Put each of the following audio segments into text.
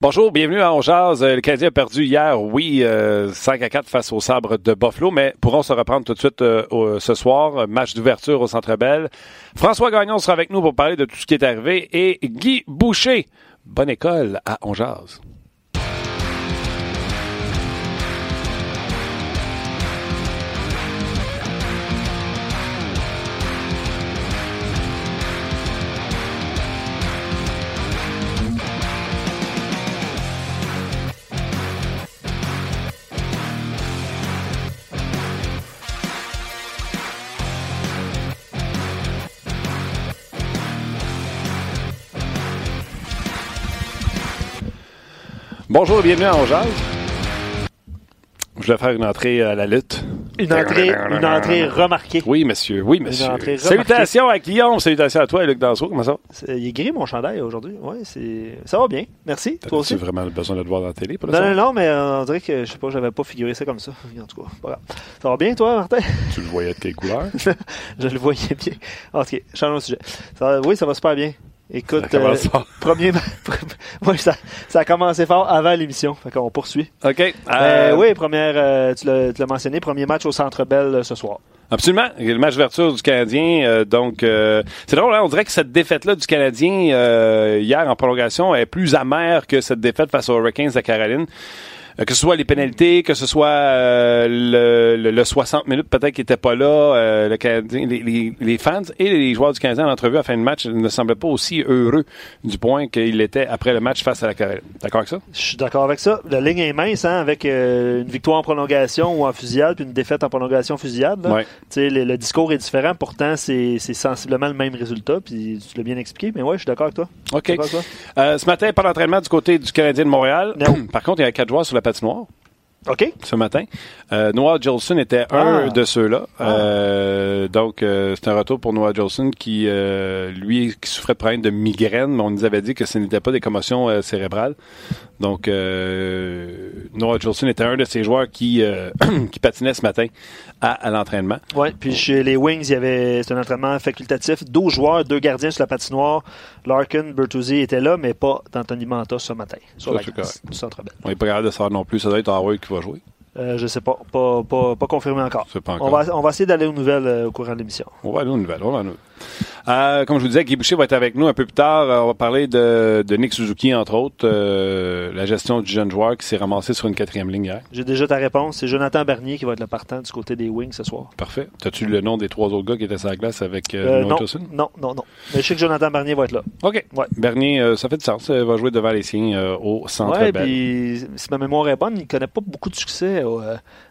Bonjour, bienvenue à Ongeaz. Le Canadien a perdu hier, oui, 5 euh, à 4 face au sabre de Buffalo, mais pourront se reprendre tout de suite euh, ce soir. Match d'ouverture au Centre Bell. François Gagnon sera avec nous pour parler de tout ce qui est arrivé et Guy Boucher. Bonne école à Ongeaz. Bonjour et bienvenue à Ongeaz. Je vais faire une entrée à la lutte. Une entrée, une entrée remarquée. Oui, monsieur. Oui, monsieur. Salutations à Guillaume. Salutations à toi, Luc Danseau. Comment ça Il est gris, mon chandail, aujourd'hui. Oui, c'est... ça va bien. Merci. Toi aussi? Vraiment besoin de te voir dans la télé pour Non, non, non, mais euh, on dirait que, je sais pas, j'avais pas figuré ça comme ça. En tout cas, pas Ça va bien, toi, Martin? Tu le voyais de quelle couleur? Je le voyais bien. Ok, changeons de sujet. oui, ça va super bien. Écoute, euh, premier ça, ça, a commencé fort avant l'émission. Fait qu'on poursuit. OK. Euh, euh, oui, première, tu l'as mentionné, premier match au Centre Bell ce soir. Absolument. Le match d'ouverture du Canadien. donc, c'est drôle, hein? on dirait que cette défaite-là du Canadien hier en prolongation est plus amère que cette défaite face aux Hurricanes de Caroline. Euh, que ce soit les pénalités, que ce soit euh, le, le, 60 minutes peut-être qui n'était pas là, euh, le les, fans et les joueurs du Canadien en entrevue à la fin de match ne semblaient pas aussi heureux du point qu'il était après le match face à la Corée. D'accord avec ça? Je suis d'accord avec ça. La ligne est mince, hein, avec une victoire en prolongation ou en fusillade, puis une défaite en prolongation fusillade. Le, le, discours est différent, pourtant c'est sensiblement le même résultat, puis tu l'as bien expliqué, mais ouais, je suis d'accord avec toi. OK. ce matin, pas d'entraînement du côté du Canadien de Montréal. Par contre, il y a quatre joueurs sur la patinoire. OK. Ce matin. Euh, Noah Jolson était un ah. de ceux-là. Ah. Euh, donc, euh, c'est un retour pour Noah Jolson qui, lui, qui souffrait de problèmes de migraine, mais on nous avait dit que ce n'était pas des commotions cérébrales. Donc, Noah Jolson était un de ces joueurs qui, qui patinait ce matin à, l'entraînement. Oui, puis chez les Wings, il y avait c'est un entraînement facultatif. 12 joueurs, deux gardiens sur la patinoire. Larkin, Bertuzzi étaient là, mais pas d'Anthony Manta ce matin, sur la glace du Centre. On n'est pas capable de savoir non plus. Ça doit être Howard qui va jouer. Euh, je ne sais pas. Pas, pas, pas confirmé encore. On, va, on va essayer d'aller aux nouvelles euh, au courant de l'émission. On va aller aux nouvelles. On va aller aux nouvelles. Euh, comme je vous disais, Guy Boucher va être avec nous un peu plus tard. Euh, on va parler de, de Nick Suzuki, entre autres, euh, la gestion du jeune joueur qui s'est ramassé sur une quatrième ligne hier. J'ai déjà ta réponse. C'est Jonathan Bernier qui va être le partant du côté des Wings ce soir. Parfait. As-tu le nom des trois autres gars qui étaient sur la glace avec euh, non, non, non, non. Mais je sais que Jonathan Bernier va être là. OK. Ouais. Bernier, ça fait du sens. Il va jouer devant les siens au centre ouais, puis si ma mémoire est bonne, il ne connaît pas beaucoup de succès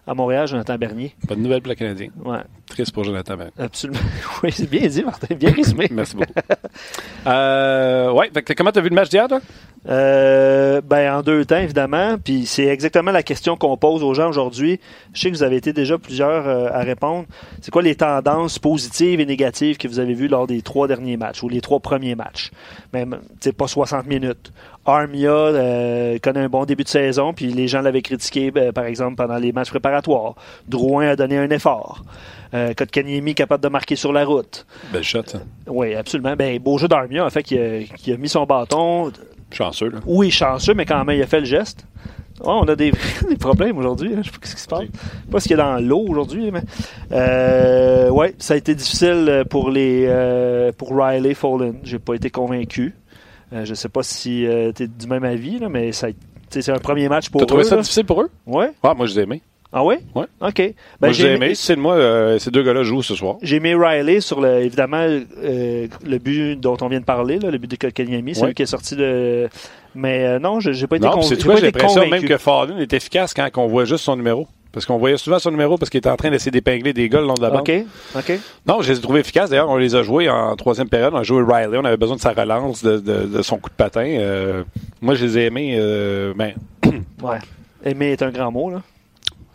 à Montréal, Jonathan Bernier. Bonne nouvelle pour le Canadien. Ouais. Triste pour Jonathan Bernier. Absolument. oui, c'est bien dit, Martin. Bien résumé. Merci beaucoup. euh, ouais, comment tu as vu le match d'hier, toi? Euh, ben, en deux temps, évidemment. Puis c'est exactement la question qu'on pose aux gens aujourd'hui. Je sais que vous avez été déjà plusieurs euh, à répondre. C'est quoi les tendances positives et négatives que vous avez vues lors des trois derniers matchs ou les trois premiers matchs? Même, c'est pas 60 minutes. Armia euh, connaît un bon début de saison, puis les gens l'avaient critiqué, ben, par exemple, pendant les matchs préparatoires. Drouin a donné un effort. Euh, Kotkaniemi capable de marquer sur la route. Belle shot, ça. Oui, absolument. Ben, beau jeu d'Armia, en fait, qui a, mis son bâton. Chanceux, là. Oui, chanceux, mais quand même, il a fait le geste. on a des, problèmes aujourd'hui. Hein. Je sais pas ce qui se passe. Je sais pas ce qu'il y a dans l'eau aujourd'hui. Mais... Euh, ouais, ça a été difficile pour les euh, pour Riley Fallen. J'ai pas été convaincu. Euh, je sais pas si euh, tu es du même avis, là, mais ça, c'est un premier match pour eux. Tu trouvé ça difficile pour eux? Oui. Ah, moi, je les aimé. Ah oui? Oui. OK. Ben, moi, j'ai aimé. C'est moi, euh, ces deux gars-là jouent ce soir. J'ai aimé Riley sur, le, évidemment, euh, le but dont on vient de parler, là, le but de Kotkaniemi. C'est lui qui est sorti de... Mais euh, non, j'ai pas été convaincu. Non, c'est toi, j'ai l'impression même que Fallen est efficace quand on voit juste son numéro? Parce qu'on voyait souvent son numéro parce qu'il était en train d'essayer d'épingler des gars le long de la bande. OK. OK. Non, je les ai trouvés efficaces. D'ailleurs, on les a joués en troisième période. On a joué Riley. On avait besoin de sa relance, de, de, son coup de patin. Euh, moi, je les ai aimés. Ben... ouais. Aimer est un grand mot, là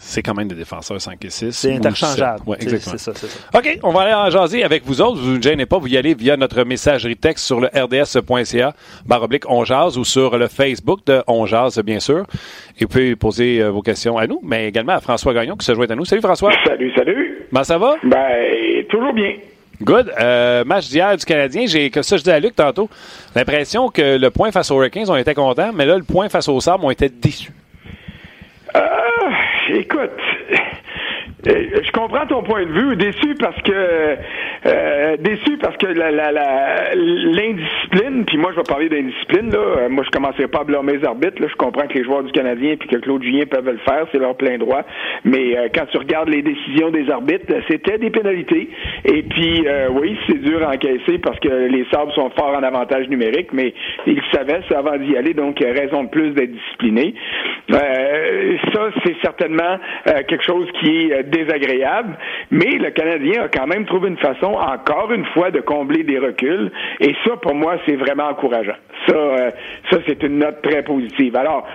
c'est quand même des défenseurs 5 et 6. C'est interchangeable. Oui, exactement. C'est ça, ça, OK, on va aller en jaser avec vous autres. Vous ne gênez pas, vous y allez via notre messagerie texte sur le rds.ca, baroblique On Jase, ou sur le Facebook de On Jase, bien sûr. Et vous pouvez poser euh, vos questions à nous, mais également à François Gagnon qui se joint à nous. Salut François. Salut, salut. Ben, ça va? Ben, toujours bien. Good. Euh, match d'hier du Canadien, j'ai que ça je dis à Luc tantôt. L'impression que le point face aux Hurricanes, on était contents, mais là, le point face aux Sabres, on était déçus. Écoute, je comprends ton point de vue. Déçu parce que euh, déçu parce que la, la, la, l'indiscipline, puis moi je vais parler d'indiscipline là. Euh, moi je commencerai pas à blâmer les arbitres. Là. Je comprends que les joueurs du Canadien puis que Claude Julien peuvent le faire, c'est leur plein droit. Mais quand tu regardes les décisions des arbitres, c'était des pénalités. Et puis oui, c'est dur à encaisser parce que les Sabres sont forts en avantage numérique, mais ils savaient ça avant d'y aller, donc raison de plus d'être disciplinés. ça c'est certainement quelque chose qui est désagréable, mais le Canadien a quand même trouvé une façon, encore une fois, de combler des reculs. Et ça, pour moi, c'est vraiment encourageant. Ça, euh, ça c'est une note très positive. Alors,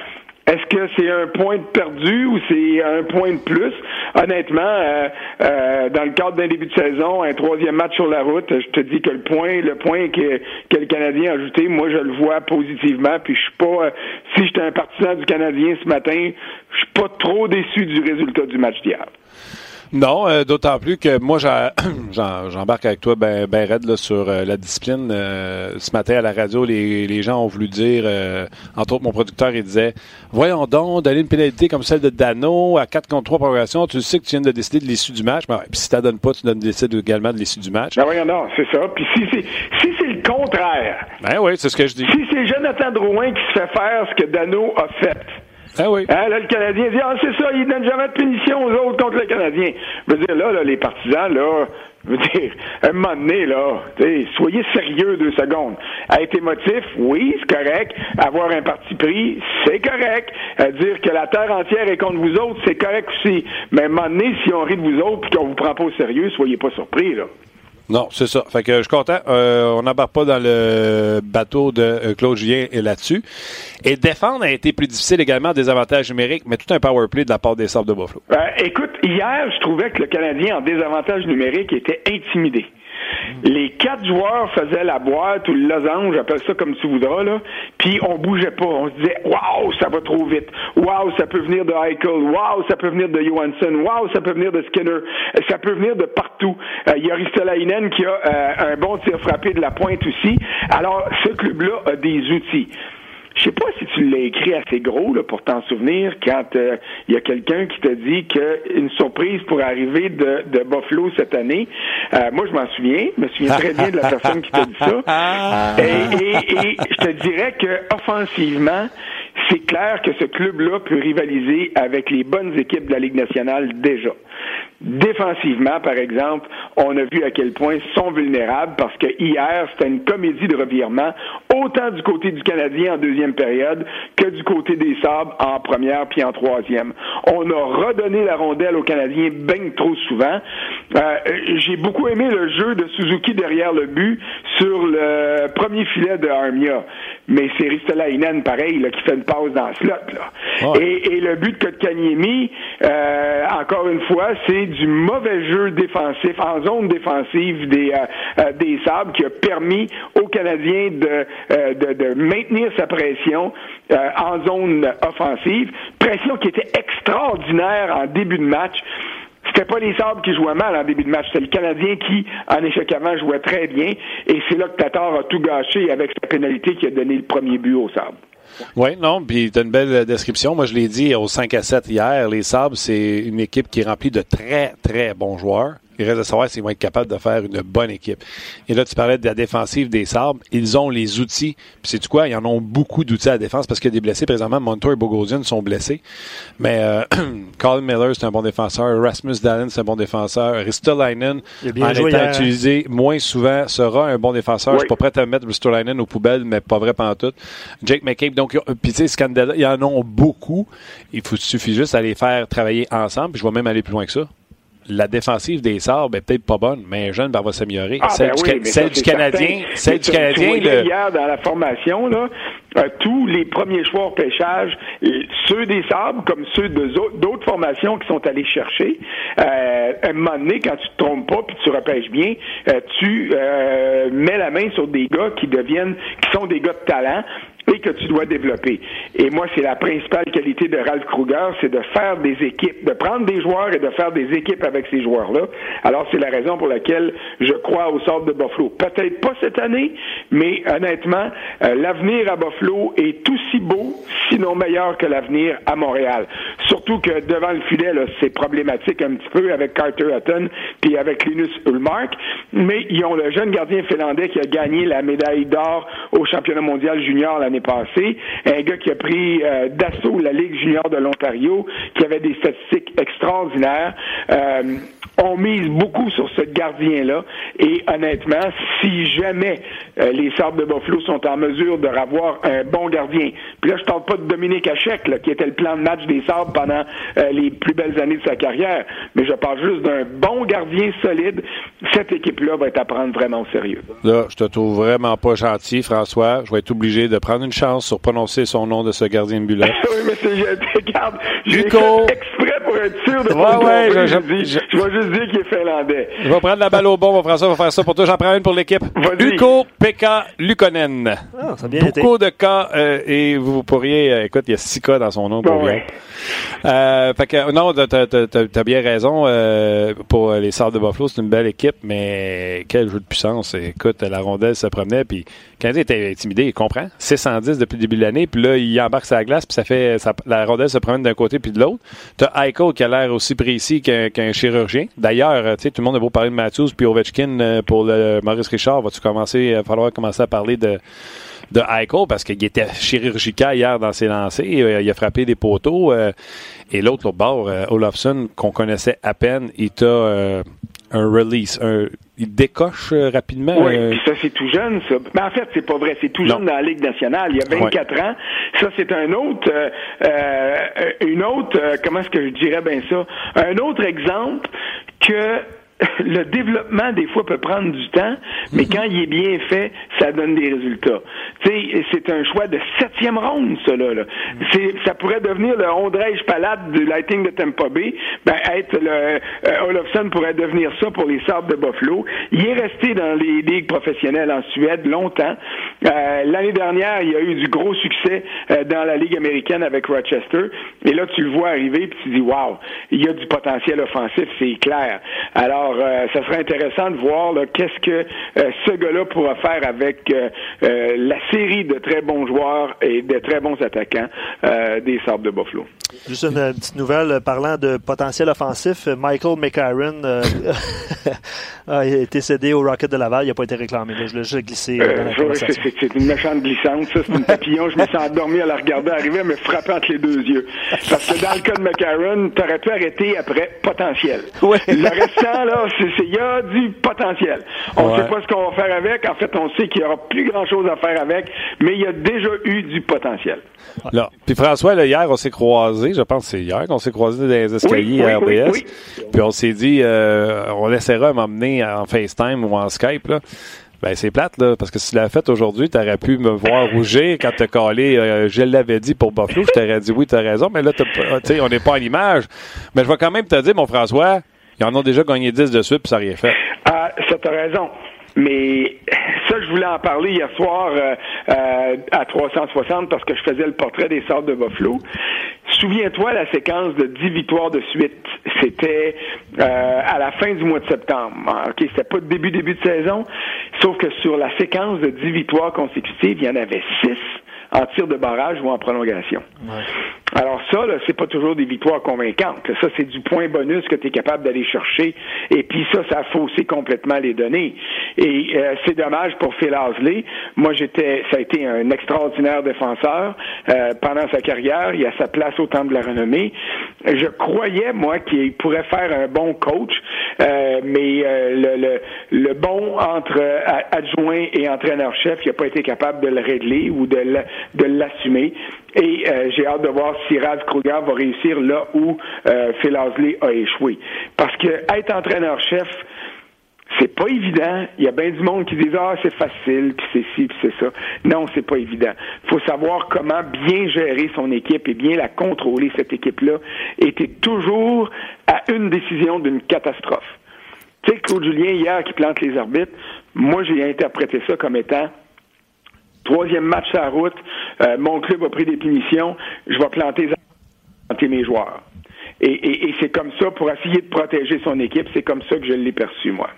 est-ce que c'est un point de perdu ou c'est un point de plus? Honnêtement, euh, euh, dans le cadre d'un début de saison, un troisième match sur la route, je te dis que le point, le point que, que le Canadien a ajouté, moi je le vois positivement. Puis je suis pas, si j'étais un partisan du Canadien ce matin, je suis pas trop déçu du résultat du match d'hier. Non, euh, d'autant plus que moi, j'embarque avec toi ben, ben raide là, sur euh, la discipline. Euh, ce matin à la radio, les, les gens ont voulu dire, entre autres mon producteur, il disait Voyons donc, donner une pénalité comme celle de Dano à 4 contre 3 progression, tu sais que tu viens de décider de l'issue du match. Ben, puis si tu donnes pas, tu donnes, décides également de l'issue du match. Ben voyons non, c'est ça. Puis si c'est si c'est le contraire. Ben oui, c'est ce que je dis. Si c'est Jonathan Drouin qui se fait faire ce que Dano a fait ah oui. Hein, là, le Canadien dit, ah, c'est ça, il donne jamais de punition aux autres contre le Canadien. Je veux dire, là, là les partisans, là, je veux dire, un moment donné, là, soyez sérieux deux secondes. Être émotif, oui, c'est correct. Avoir un parti pris, c'est correct. Dire que la terre entière est contre vous autres, c'est correct aussi. Mais à un moment donné, si on rit de vous autres et qu'on vous prend pas au sérieux, soyez pas surpris, là. Non, c'est ça. Fait que je suis content. Euh, on n'embarque pas dans le bateau de euh, Claude Julien là-dessus. Et défendre a été plus difficile également des avantages numériques, mais tout un power play de la part des Sabres de Buffalo. Euh, écoute, hier, je trouvais que le Canadien en désavantage numérique était intimidé. Les quatre joueurs faisaient la boîte ou le losange, appelle ça comme tu voudras, là, puis on bougeait pas. On se disait, waouh, ça va trop vite. Waouh, ça peut venir de Eichel. Waouh, ça peut venir de Johansson. Waouh, ça peut venir de Skinner. Ça peut venir de partout. Euh, il y a qui a euh, un bon tir frappé de la pointe aussi. Alors, ce club-là a des outils. Je sais pas si tu l'as écrit assez gros là, pour t'en souvenir quand il euh, y a quelqu'un qui t'a dit qu'une surprise pourrait arriver de, de Buffalo cette année. Euh, moi, je m'en souviens. Je me souviens très bien de la personne qui t'a dit ça. Et, et, et je te dirais que offensivement, c'est clair que ce club-là peut rivaliser avec les bonnes équipes de la Ligue nationale déjà. Défensivement, par exemple, on a vu à quel point ils sont vulnérables parce que hier, c'était une comédie de revirement, autant du côté du Canadien en deuxième période que du côté des Sabres en première puis en troisième. On a redonné la rondelle aux Canadiens bien trop souvent. Euh, j'ai beaucoup aimé le jeu de Suzuki derrière le but sur le premier filet de Armia. Mais c'est Ristolainen, pareil, là, qui fait une passe dans le slot. Là. Et, le but de Kotkaniemi, euh, encore une fois, c'est du mauvais jeu défensif en zone défensive des, euh, euh, des Sables qui a permis aux Canadiens de, euh, de, de maintenir sa pression en zone offensive. Pression qui était extraordinaire en début de match. C'était pas les Sabres qui jouaient mal en début de match, c'était le Canadien qui, en échec avant, jouait très bien. Et c'est là que Tatar a tout gâché avec sa pénalité qui a donné le premier but aux Sabres. Oui, non, puis tu as une belle description. Moi, je l'ai dit au 5 à 7 hier, les Sabres, c'est une équipe qui est remplie de très, très bons joueurs. Il reste à savoir s'ils vont être capables de faire une bonne équipe. Et là, tu parlais de la défensive des Sabres. Ils ont les outils. Puis c'est quoi? Ils en ont beaucoup d'outils à la défense parce qu'il y a des blessés. Présentement, Montour et Bogosian sont blessés. Mais euh, Colin Miller, c'est un bon défenseur. Rasmus Dallin, c'est un bon défenseur. Ristolainen, en étant utilisé moins souvent, sera un bon défenseur. Je suis pas prêt à mettre Ristolainen aux poubelles, mais pas vrai tout. Jake McCabe. Donc, puis tu sais, Scandella, ils en ont beaucoup. Il faut, suffit juste à les faire travailler ensemble. Puis je vais même aller plus loin que ça la défensive des Sabres est peut-être pas bonne, mais jeune va s'améliorer. Ah, celle, ben du, celle du, Canadien, celle du Canadien. Hier dans la formation, là, euh, tous les premiers choix au pêchage, ceux des Sabres comme ceux d'autres formations qui sont allés chercher, euh, à un moment donné, quand tu te trompes pas puis tu repêches bien, euh, tu euh, mets la main sur des gars qui deviennent, qui sont des gars de talent et que tu dois développer. Et moi, c'est la principale qualité de Ralph Kruger, c'est de faire des équipes, de prendre des joueurs et de faire des équipes avec ces joueurs-là. Alors, c'est la raison pour laquelle je crois au sort de Buffalo. Peut-être pas cette année, mais honnêtement, euh, l'avenir à Buffalo est aussi beau, sinon meilleur que l'avenir à Montréal. Surtout que devant le filet, c'est problématique un petit peu avec Carter Hutton puis avec Linus Ulmark, mais ils ont le jeune gardien finlandais qui a gagné la médaille d'or au championnat mondial junior l'année passée, un gars qui a pris euh, d'assaut la Ligue junior de l'Ontario, qui avait des statistiques extraordinaires. Euh, on mise beaucoup sur ce gardien-là. Et honnêtement, si jamais euh, les Sables de Buffalo sont en mesure de avoir un bon gardien, puis là, je parle pas de Dominique Hachek, là, qui était le plan de match des Sables pendant euh, les plus belles années de sa carrière, mais je parle juste d'un bon gardien solide, cette équipe-là va être à prendre vraiment au sérieux. Là, je te trouve vraiment pas gentil, François. Je vais être obligé de prendre une chance sur prononcer son nom de ce gardien de but-là. oui, mais c'est, je, regarde, j'ai exprès pour être sûr de ouais, ouais, je, je, je, je, vais juste dire qu'il est finlandais. Je vais prendre la balle au bon, mon François va faire ça pour toi. J'en prends une pour l'équipe. Uko Pekka Lukonen. Ah, ça a bien Beaucoup été. de cas euh, et vous pourriez, euh, écoute, il y a six cas dans son nom. Pour Bon, ouais. Euh, fait que, non, t'as, t'as, t'as, t'as bien raison. euh, pour les Sables de Buffalo, c'est une belle équipe, mais quel jeu de puissance. Écoute, la rondelle se promenait, puis le Canadien était intimidé, il comprend. 610 depuis le début de l'année, puis là, il embarque sa glace, puis ça fait ça- la rondelle se promène d'un côté puis de l'autre. T'as Qui a l'air aussi précis qu'un, chirurgien. D'ailleurs, euh, tu sais, tout le monde a beau parler de Matthews puis Ovechkin euh, pour le Maurice Richard. Va-tu commencer, va falloir commencer à parler de de Eichel parce qu'il était chirurgical hier dans ses lancers. Euh, Il a frappé des poteaux. euh, et l'autre, l'autre bord, euh, Olofsson, qu'on connaissait à peine, il a euh, un release. un- il décoche rapidement. Oui, euh, puis ça, c'est tout jeune, ça. Mais en fait, c'est pas vrai. C'est tout Non. jeune dans la Ligue nationale. Il y a 24 ans. Ça, c'est un autre, euh, euh, une autre, euh, comment est-ce que je dirais bien ça? Un autre exemple que le développement, des fois, peut prendre du temps, mais quand il est bien fait, ça donne des résultats. Tu sais, c'est un choix de septième ronde, ça, là. là. C'est, ça pourrait devenir le Ondrej Palade du Lightning de Tampa Bay. Ben, être le, euh, Olofsson pourrait devenir ça pour les Sabres de Buffalo. Il est resté dans les ligues professionnelles en Suède longtemps. Euh, l'année dernière, il a eu du gros succès euh, dans la Ligue américaine avec Rochester. Et là, tu le vois arriver, puis tu dis, wow, il y a du potentiel offensif, c'est clair. Alors, euh, ça serait intéressant de voir qu'est-ce que euh, ce gars-là pourra faire avec euh, la série de très bons joueurs et de très bons attaquants des Sabres de Buffalo. Juste une petite nouvelle parlant de potentiel offensif. Michael McCarron euh, a été cédé au Rocket de Laval. Il n'a pas été réclamé. là. Je l'ai juste glissé euh, c'est, une méchante glissante, ça, c'est une papillon. Je me suis endormi à la regarder arriver, elle me frappait entre les deux yeux. Parce que dans le cas de McCarron, t'aurais pu arrêter après potentiel. Ouais. Le restant, là, il y a du potentiel. On Ouais. sait pas ce qu'on va faire avec. En fait, on sait qu'il y aura plus grand chose à faire avec, mais il y a déjà eu du potentiel. Là. Puis François, là, hier, on s'est croisés, je pense que c'est hier qu'on s'est croisés dans les escaliers Oui, à oui, RDS. oui, Puis on s'est dit, euh, on laissera m'emmener en FaceTime ou en Skype. Là. Ben, c'est plate, là, parce que si tu l'avais fait aujourd'hui, tu aurais pu me voir rougir quand t'as calé, euh, je l'avais dit pour Buffalo, je t'aurais dit oui, t'as raison, mais là, tu sais, on n'est pas à l'image. Mais je vais quand même te dire, mon François, ils en ont déjà gagné 10 de suite, puis ça n'a rien fait. Ah, ça t'as raison. Mais ça, je voulais en parler hier soir euh, euh, à 360 parce que je faisais le portrait des sortes de Buffalo. Souviens-toi la séquence de 10 victoires de suite. C'était euh, à la fin du mois de septembre. Ah, OK, c'était pas début, début de saison. Sauf que sur la séquence de 10 victoires consécutives, il y en avait 6 en tir de barrage ou en prolongation. Alors ça, là, c'est pas toujours des victoires convaincantes. Ça, c'est du point bonus que tu es capable d'aller chercher. Et puis ça, ça a faussé complètement les données. Et euh, c'est dommage pour Phil Hasley. Moi, j'étais, ça a été un extraordinaire défenseur euh, pendant sa carrière. Il a sa place au temple de la renommée. Je croyais, moi, qu'il pourrait faire un bon coach, euh, mais euh, le, le, le bon entre euh, adjoint et entraîneur-chef, il n'a pas été capable de le régler ou de la- de l'assumer. Et euh, j'ai hâte de voir si Ralph Kruger va réussir là où euh, Phil a échoué. Parce que être entraîneur-chef, c'est pas évident. Il y a bien du monde qui dit ah c'est facile, puis c'est ci, puis c'est ça. Non, c'est pas évident. Il faut savoir comment bien gérer son équipe et bien la contrôler cette équipe-là. Était toujours à une décision d'une catastrophe. Tu sais, Claude Julien hier qui plante les arbitres, moi j'ai interprété ça comme étant troisième match sur la route, euh, mon club a pris des punitions, je vais planter, planter mes joueurs. Et, c'est comme ça, pour essayer de protéger son équipe, c'est comme ça que je l'ai perçu, moi.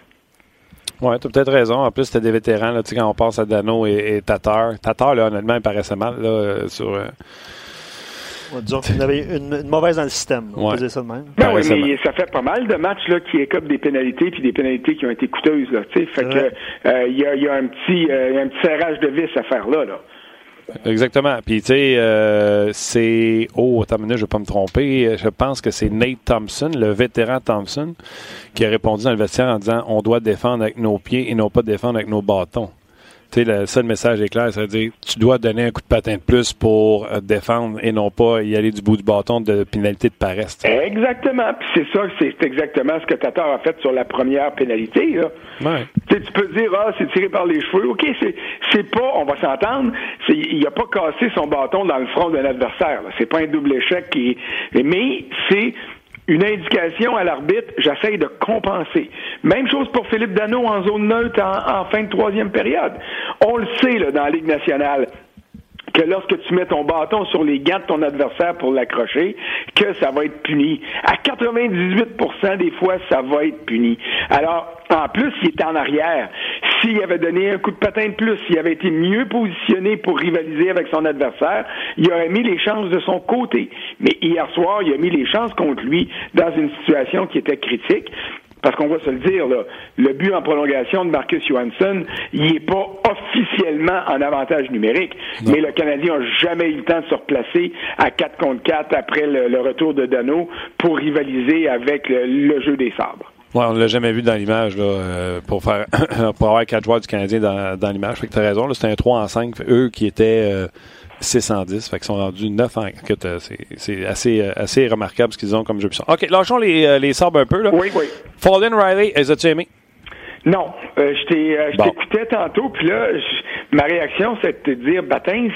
Oui, tu as peut-être raison. En plus, c'était des vétérans, là, quand on pense à Dano et, Tatar. Tatar, là, honnêtement, il paraissait mal là, sur. Euh, disons qu'il avait une, mauvaise dans le système. On ouais. ça de même. Ben oui, mais ça fait pas mal de matchs là, qui écopent des pénalités, puis des pénalités qui ont été coûteuses. Là, fait que euh, il y, a, y, a, un petit, euh, un petit serrage de vis à faire là. là. Exactement. Puis, tu sais, euh, c'est. Oh, attends une minute, je ne vais pas me tromper. Je pense que c'est Nate Thompson, le vétéran Thompson, qui a répondu dans le vestiaire en disant on doit défendre avec nos pieds et non pas défendre avec nos bâtons tu sais, le seul message est clair, c'est-à-dire tu dois donner un coup de patin de plus pour euh, défendre et non pas y aller du bout du bâton de pénalité de paresse. Exactement. Puis c'est ça, c'est exactement ce que Tatar a fait sur la première pénalité. Là. Ouais. Tu peux dire, ah, c'est tiré par les cheveux. OK, c'est, c'est pas, on va s'entendre, il a pas cassé son bâton dans le front d'un adversaire. C'est pas un double échec qui Mais c'est une indication à l'arbitre, j'essaye de compenser. Même chose pour Philippe Dano en zone neutre en, fin de troisième période. On le sait là, dans la Ligue nationale que lorsque tu mets ton bâton sur les gants de ton adversaire pour l'accrocher, que ça va être puni. À 98% des fois, ça va être puni. Alors, en plus, il était en arrière. S'il avait donné un coup de patin de plus, s'il avait été mieux positionné pour rivaliser avec son adversaire, il aurait mis les chances de son côté. Mais hier soir, il a mis les chances contre lui dans une situation qui était critique. Parce qu'on va se le dire, là, le but en prolongation de Marcus Johansson, il n'est pas officiellement en avantage numérique, mais le Canadien n'a jamais eu le temps de se replacer à 4 contre 4 après le, retour de Dano pour rivaliser avec le jeu des sabres. Ouais, on ne l'a jamais vu dans l'image là, euh, pour faire pour avoir quatre joueurs du Canadien dans, dans l'image. Fait que t'as raison, c'était un 3 en 5. Eux qui étaient euh, 610, fait qu'ils sont rendus 9 en euh, C'est assez, euh, assez remarquable ce qu'ils ont comme jeu puissant. OK, lâchons les, les sabres un peu. Là. Oui, oui. Fallen Riley, les as-tu aimés? Non, euh, je t'écoutais tantôt, puis là, ma réaction, c'est de te dire, Batins,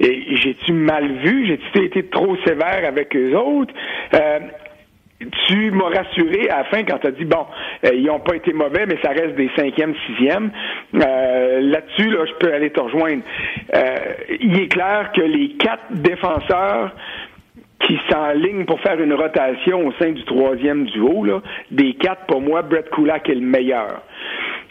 j'ai-tu mal vu, j'ai-tu été trop sévère avec eux autres? Euh, tu m'as rassuré à la fin quand tu as dit bon, euh, ils n'ont pas été mauvais, mais ça reste des cinquièmes, sixièmes. Euh, là-dessus, là, je peux aller te rejoindre. Euh, il est clair que les quatre défenseurs qui s'enlignent pour faire une rotation au sein du troisième duo, là, des quatre, pour moi, Brett Kulak est le meilleur.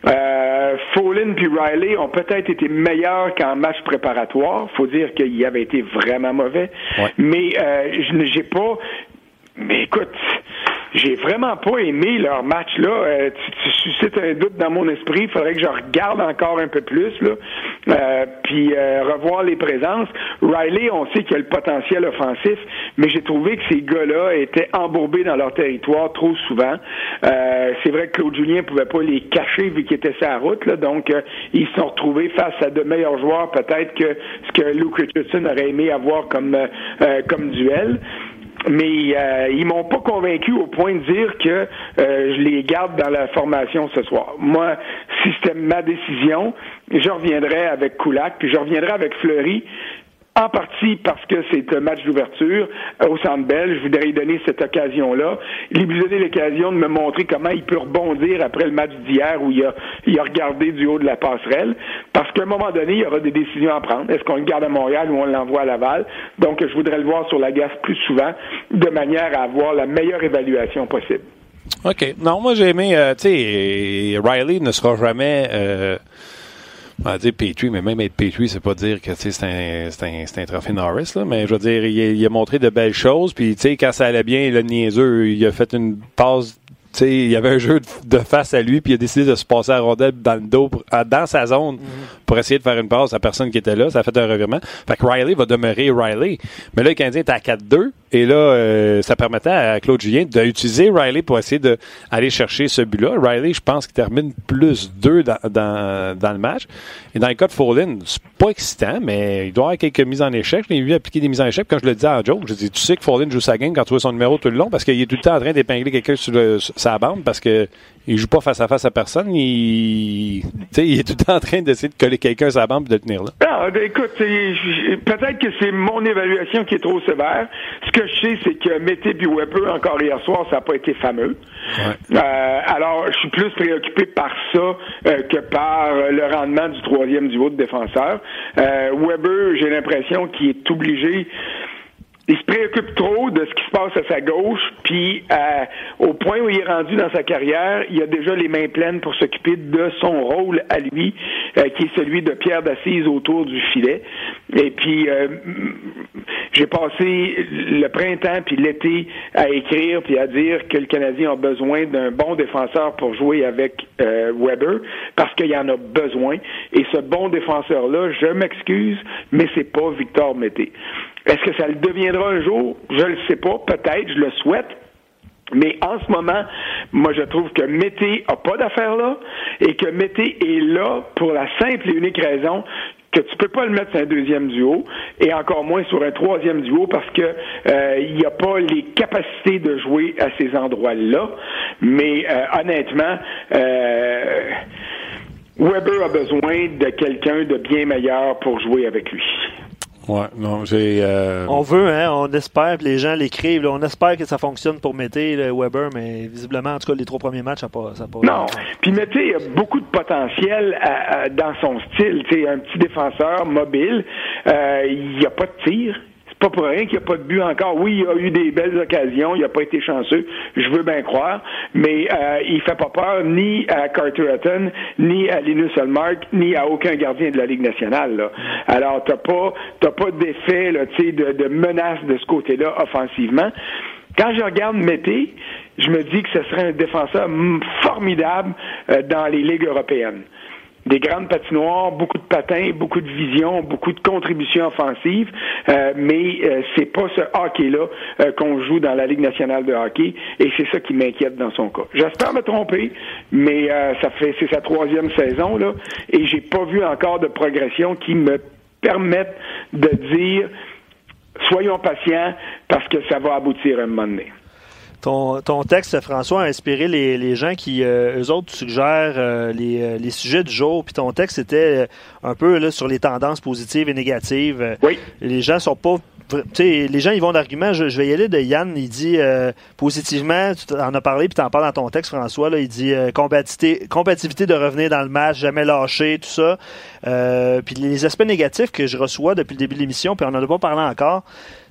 Euh, Folin puis Riley ont peut-être été meilleurs qu'en match préparatoire. Faut dire qu'il avait été vraiment mauvais. Mais euh, je n'ai pas mais écoute, j'ai vraiment pas aimé leur match là. Euh, tu, suscites un doute dans mon esprit. Il faudrait que je regarde encore un peu plus là, euh, puis euh, revoir les présences. Riley, on sait qu'il a le potentiel offensif, mais j'ai trouvé que ces gars-là étaient embourbés dans leur territoire trop souvent. c'est vrai que Claude Julien pouvait pas les cacher vu qu'ils étaient sur la route là, donc ils se sont retrouvés face à de meilleurs joueurs peut-être que ce que Luke Richardson aurait aimé avoir comme comme duel mais euh, ils m'ont pas convaincu au point de dire que euh, je les garde dans la formation ce soir. Moi, si c'était ma décision, je reviendrai avec Koulak, puis je reviendrai avec Fleury en partie parce que c'est un match d'ouverture euh, au Centre Bell. Je voudrais lui donner cette occasion-là. Il lui donner l'occasion de me montrer comment il peut rebondir après le match d'hier où il a, il a regardé du haut de la passerelle. Parce qu'à un moment donné, il y aura des décisions à prendre. Est-ce qu'on le garde à Montréal ou on l'envoie à Laval? Donc, je voudrais le voir sur la glace plus souvent de manière à avoir la meilleure évaluation possible. OK. Non, moi, j'ai aimé, euh, tu sais, Riley ne sera jamais... Euh on va dire Petrie, mais même être Petrie, c'est pas dire que c'est un, un, un trophée Norris, là, mais je veux dire, il, il, a montré de belles choses, puis tu sais, quand ça allait bien, le niaiseux, il a fait une passe il y avait un jeu de, face à lui, puis il a décidé de se passer à rondelle dans le dos, dans sa zone, mhm. pour essayer de faire une passe à personne qui était là. Ça a fait un revirement. Fait que Riley va demeurer Riley. Mais là, le Canadien était à 4-2, et là, euh, ça permettait à Claude Julien d'utiliser Riley pour essayer d'aller chercher ce but-là. Riley, je pense qu'il termine plus 2 dans, dans, dans, le match. Et dans le cas de Follin, c'est pas excitant, mais il doit y avoir quelques mises en échec. Je l'ai vu appliquer des mises en échec. Quand je le disais à Joe, je dis, tu sais que Follin joue sa game quand tu vois son numéro tout le long, parce qu'il est tout le temps en train d'épingler quelqu'un sur le sa bande parce que il joue pas face à face à personne. Il, il est tout le temps en train d'essayer de coller quelqu'un à sa bande et de le tenir là. Non, ben, écoute, peut-être que c'est mon évaluation qui est trop sévère. Ce que je sais, c'est que Mété et Weber, encore hier soir, ça n'a pas été fameux. Euh, alors, je suis plus préoccupé par ça euh, que par le rendement du troisième duo de défenseur. Euh, Weber, j'ai l'impression qu'il est obligé il se préoccupe trop de ce qui se passe à sa gauche, puis euh, au point où il est rendu dans sa carrière, il a déjà les mains pleines pour s'occuper de son rôle à lui, euh, qui est celui de pierre d'assise autour du filet. Et puis, euh, j'ai passé le printemps puis l'été à écrire puis à dire que le Canadien a besoin d'un bon défenseur pour jouer avec Weber, parce qu'il en a besoin. Et ce bon défenseur-là, je m'excuse, mais c'est pas Victor Mété. Est-ce que ça le deviendra un jour? Je le sais pas. Peut-être, je le souhaite. Mais en ce moment, moi, je trouve que Mété a pas d'affaire là et que Mété est là pour la simple et unique raison que tu peux pas le mettre sur un deuxième duo et encore moins sur un troisième duo parce que euh, il n'y a pas les capacités de jouer à ces endroits-là. Mais euh, honnêtement, euh, Weber a besoin de quelqu'un de bien meilleur pour jouer avec lui. Ouais, non, j'ai. Euh, on veut, hein, on espère, que les gens l'écrivent. On espère que ça fonctionne pour Mété, le Weber, mais visiblement, en tout cas, les trois premiers matchs, ça n'a pas, Non. Puis Mété a beaucoup de potentiel dans son style. C'est un petit défenseur mobile. Euh, il n'y a pas de tir pas pour rien qu'il n'y a pas de but encore. Oui, il a eu des belles occasions, il n'a pas été chanceux, je veux bien croire, mais euh, il fait pas peur ni à Carter Hutton, ni à Linus Olmark, ni à aucun gardien de la Ligue nationale. Là. Alors, t'as pas t'as pas d'effet de, de menace de ce côté-là offensivement. Quand je regarde Mété, je me dis que ce serait un défenseur formidable euh, dans les ligues européennes des grandes patinoires, beaucoup de patins, beaucoup de vision, beaucoup de contributions offensives, euh, mais euh, c'est pas ce hockey-là euh, qu'on joue dans la Ligue nationale de hockey, et c'est ça qui m'inquiète dans son cas. J'espère me tromper, mais ça fait c'est sa troisième saison là, et j'ai pas vu encore de progression qui me permette de dire soyons patients parce que ça va aboutir un moment donné. Ton, ton texte, François, a inspiré les, les gens qui, euh, eux autres, suggèrent euh, les, euh, les, sujets du jour. Puis ton texte était un peu là, sur les tendances positives et négatives. Oui. Les gens sont pas les gens ils vont d'arguments. Je, vais y aller de Yann. Il dit positivement, tu en as parlé, puis tu en parles dans ton texte, François. Là, il dit compatibilité, compatibilité de revenir dans le match, jamais lâcher, tout ça. puis les aspects négatifs que je reçois depuis le début de l'émission, puis on n'en a pas parlé encore,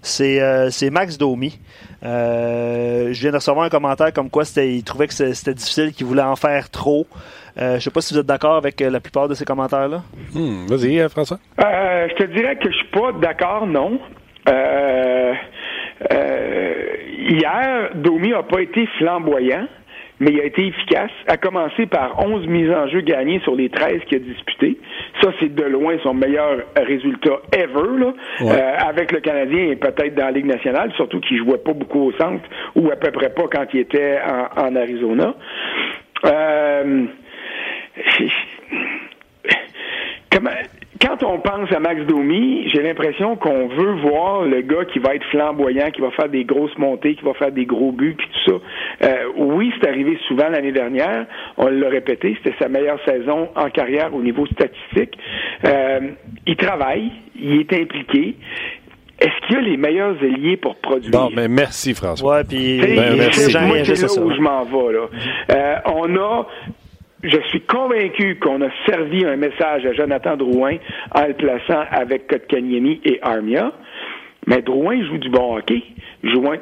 c'est Max Domi. Euh, je viens de recevoir un commentaire comme quoi il trouvait que c'était difficile, qu'il voulait en faire trop. Euh, je sais pas si vous êtes d'accord avec euh, la plupart de ces commentaires-là. Hmm, vas-y, François. je te dirais que je suis pas d'accord, non. Hier, Domi a pas été flamboyant mais il a été efficace, a commencé par 11 mises en jeu gagnées sur les 13 qu'il a disputés. Ça, c'est de loin son meilleur résultat ever, là, euh, avec le Canadien et peut-être dans la Ligue nationale, surtout qu'il jouait pas beaucoup au centre ou à peu près pas quand il était en, en Arizona. Euh, comment, quand on pense à Max Domi, j'ai l'impression qu'on veut voir le gars qui va être flamboyant, qui va faire des grosses montées, qui va faire des gros buts, puis tout ça. Euh, oui, c'est arrivé souvent l'année dernière. On l'a répété, c'était sa meilleure saison en carrière au niveau statistique. Euh, il travaille, il est impliqué. Est-ce qu'il y a les meilleurs ailiers pour produire? Bon, mais merci, François. Ouais, puis ben, merci. Moi, c'est là où je m'en vais. Là. Euh, on a je suis convaincu qu'on a servi un message à Jonathan Drouin en le plaçant avec Kotkaniemi et Armia. Mais Drouin joue du bon hockey.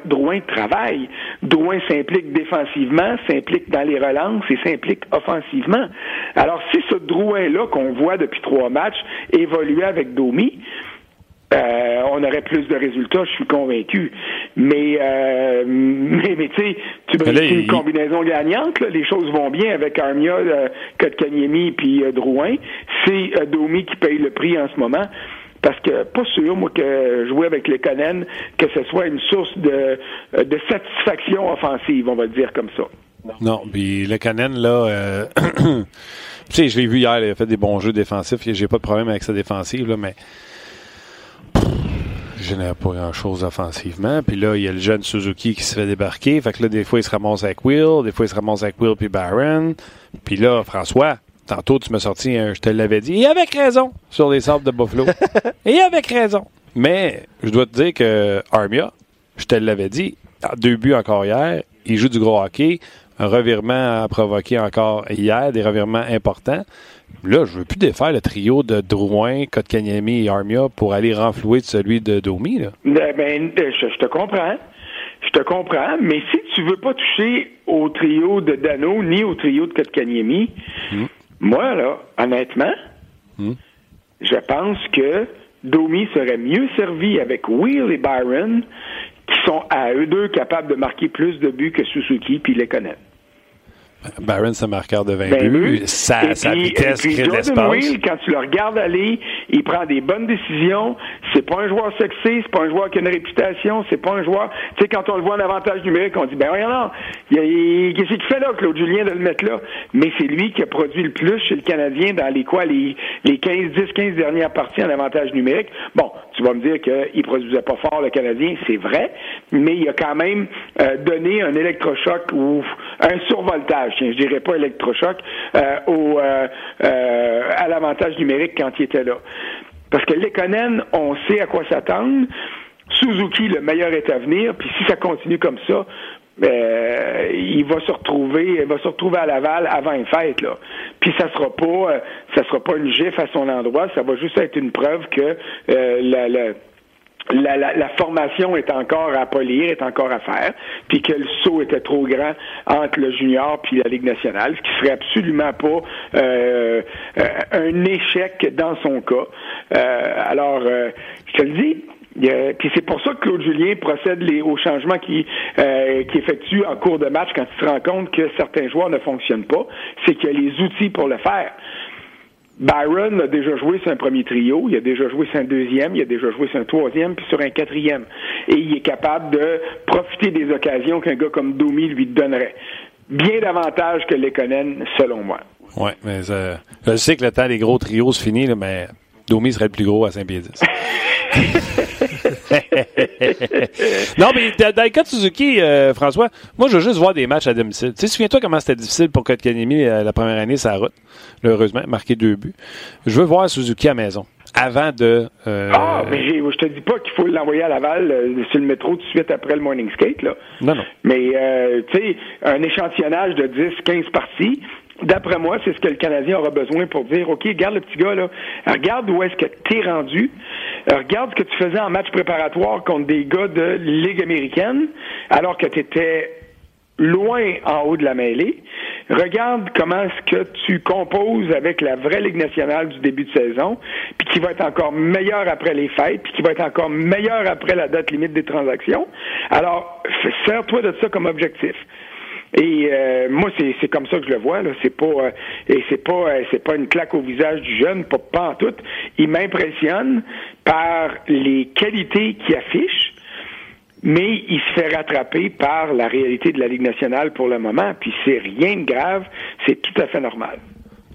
Drouin, travaille. Drouin s'implique défensivement, s'implique dans les relances et s'implique offensivement. Alors, si ce Drouin-là qu'on voit depuis trois matchs évoluait avec Domi, euh, on aurait plus de résultats, je suis convaincu. Mais, euh, mais, mais tu sais, tu brises une combinaison gagnante. les choses vont bien avec Armia, euh, Kotkaniemi puis euh, Drouin. C'est euh, Domi qui paye le prix en ce moment. Parce que pas sûr, moi, que jouer avec les Conan, que ce soit une source de, de satisfaction offensive, on va dire comme ça. Non, puis le Canen, là, tu sais, je l'ai vu hier, il a fait des bons jeux défensifs, j'ai pas de problème avec sa défensive, là, mais génère pas grand-chose offensivement. Puis là, il y a le jeune Suzuki qui se fait débarquer. Fait que là, des fois, il se ramasse avec Will. Des fois, il se ramasse avec Will puis Barron. Puis là, François, tantôt, tu m'as sorti un je te l'avais dit. Et avec raison sur les sables de Buffalo. Et avec raison. Mais je dois te dire que Armia, je te l'avais dit, deux buts encore hier. Il joue du gros hockey. Un revirement a provoqué encore hier, des revirements importants. Là, je veux plus défaire le trio de Drouin, Kotkaniemi et Armia pour aller renflouer de celui de Domi. Là. Ben, ben je, te comprends. Je te comprends, mais si tu veux pas toucher au trio de Dano ni au trio de Kotkaniemi, hmm. moi, là, honnêtement, hmm. je pense que Domi serait mieux servi avec Will et Byron, qui sont à eux deux capables de marquer plus de buts que Suzuki puis les connaît. Barron, c'est un marqueur de 20 ben buts. Sa, vitesse crée de l'espace. quand tu le regardes aller, il prend des bonnes décisions. C'est pas un joueur sexy, c'est pas un joueur qui a une réputation, c'est pas un joueur... Tu sais, quand on le voit en avantage numérique, on dit, ben non, qu'est-ce qu'il fait là, Claude Julien, de le mettre là? Mais c'est lui qui a produit le plus chez le Canadien dans les quoi, les, les 15, 10, 15 dernières parties en avantage numérique. Bon, tu vas me dire qu'il produisait pas fort, le Canadien, c'est vrai, mais il a quand même euh, donné un électrochoc ou un survoltage je dirais pas électrochoc, euh, au, euh, euh, à l'avantage numérique quand il était là. Parce que Lekonen, on sait à quoi s'attendre. Suzuki, le meilleur est à venir. Puis si ça continue comme ça, ben, il va se retrouver, il va se retrouver à Laval avant une fête là. Puis ça sera pas, ça sera pas une gifle à son endroit. Ça va juste être une preuve que la la, la, formation est encore à polir, est encore à faire, puis que le saut était trop grand entre le junior puis la Ligue nationale, ce qui serait absolument pas euh, euh un échec dans son cas. Euh, alors, euh, je te le dis, puis c'est pour ça que Claude Julien procède aux changements qui, euh, qui effectue en cours de match quand il se rend compte que certains joueurs ne fonctionnent pas. C'est qu'il y a les outils pour le faire. Byron a déjà joué sur un premier trio, il a déjà joué sur un deuxième, il a déjà joué sur un troisième, puis sur un quatrième. Et il est capable de profiter des occasions qu'un gars comme Domi lui donnerait. Bien davantage que Lekonen, selon moi. Oui, mais euh, je sais que le temps des gros trios se finit, mais Domi serait le plus gros à Saint-Pierre-10. non, mais dans le cas de Suzuki, euh, François, moi, je veux juste voir des matchs à domicile. Tu sais, souviens-toi comment c'était difficile pour Kotkanemi euh, la première année, sa route. Heureusement, marqué deux buts. Je veux voir Suzuki à maison avant de. Euh, ah, mais je te dis pas qu'il faut l'envoyer à Laval sur le métro tout de suite après le morning skate, là. Non, non. Mais, tu sais, un échantillonnage de 10, 15 parties, D'après moi, c'est ce que le Canadien aura besoin pour dire, OK, regarde le petit gars, là, regarde où est-ce que tu es rendu, regarde ce que tu faisais en match préparatoire contre des gars de Ligue américaine, alors que tu étais loin en haut de la mêlée. Regarde comment est-ce que tu composes avec la vraie Ligue nationale du début de saison, puis qui va être encore meilleur après les fêtes, puis qui va être encore meilleur après la date limite des transactions. Alors, sers-toi de ça comme objectif. Et euh, moi, c'est comme ça que je le vois. Là. C'est pas euh, et c'est pas euh, c'est pas une claque au visage du jeune, pas, en tout. Il m'impressionne par les qualités qu'il affiche, mais il se fait rattraper par la réalité de la Ligue nationale pour le moment. Puis c'est rien de grave, c'est tout à fait normal.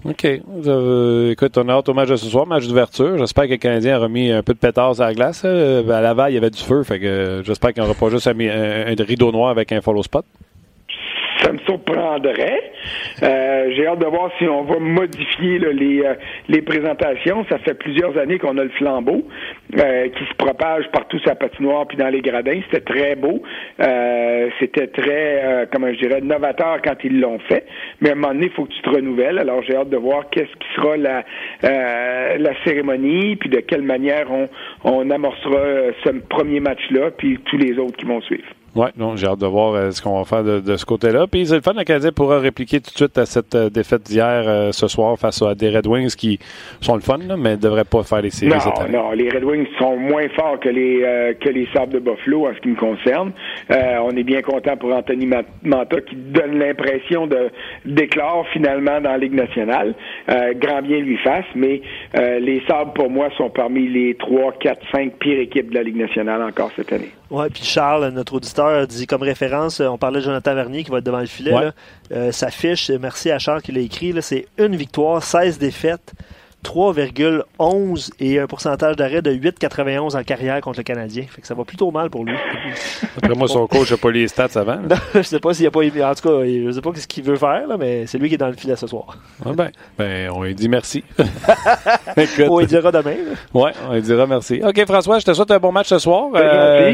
OK. écoute, on a hâte au match de ce soir, match d'ouverture. J'espère que le Canadien a remis un peu de pétard à la glace. À Laval, il y avait du feu, fait que j'espère qu'il n'y aura pas juste un, un, rideau noir avec un follow spot ça me surprendrait. Euh, j'ai hâte de voir si on va modifier les, euh, les présentations. Ça fait plusieurs années qu'on a le flambeau euh, qui se propage partout sur la patinoire puis dans les gradins. C'était très beau. C'était très, comment je dirais, novateur quand ils l'ont fait. Mais à un moment donné, il faut que tu te renouvelles. Alors j'ai hâte de voir qu'est-ce qui sera la, la cérémonie puis de quelle manière on, on amorcera ce premier match-là puis tous les autres qui vont suivre. Oui, non, j'ai hâte de voir euh, ce qu'on va faire de, ce côté-là. Puis c'est le fun, le Canadien pourra répliquer tout de suite à cette euh, défaite d'hier euh, ce soir face à des Red Wings qui sont le fun, mais ne devraient pas faire les séries non, Non, les Red Wings sont moins forts que les que les Sables de Buffalo en ce qui me concerne. on est bien content pour Anthony Manta qui donne l'impression de d'éclore finalement dans la Ligue nationale. grand bien lui fasse, mais les Sables pour moi sont parmi les trois, quatre, cinq pires équipes de la Ligue nationale encore cette année. Oui, puis Charles, notre auditeur, dit comme référence, on parlait de Jonathan Vernier qui va être devant le filet. Euh, sa fiche, merci à Charles qui l'a écrit, c'est une victoire, 16 défaites, 3,11 et un pourcentage d'arrêt de 8,91 en carrière contre le Canadien. Fait que ça va plutôt mal pour lui. Après moi, son coach n'a pas les stats avant. Non, je sais pas s'il a pas En tout cas, je sais pas ce qu'il veut faire, là, mais c'est lui qui est dans le filet ce soir. Ah ben, ben, on lui dit merci. Écoute. On lui dira demain. Oui, on lui dira merci. OK, François, je te souhaite un bon match ce soir. Euh,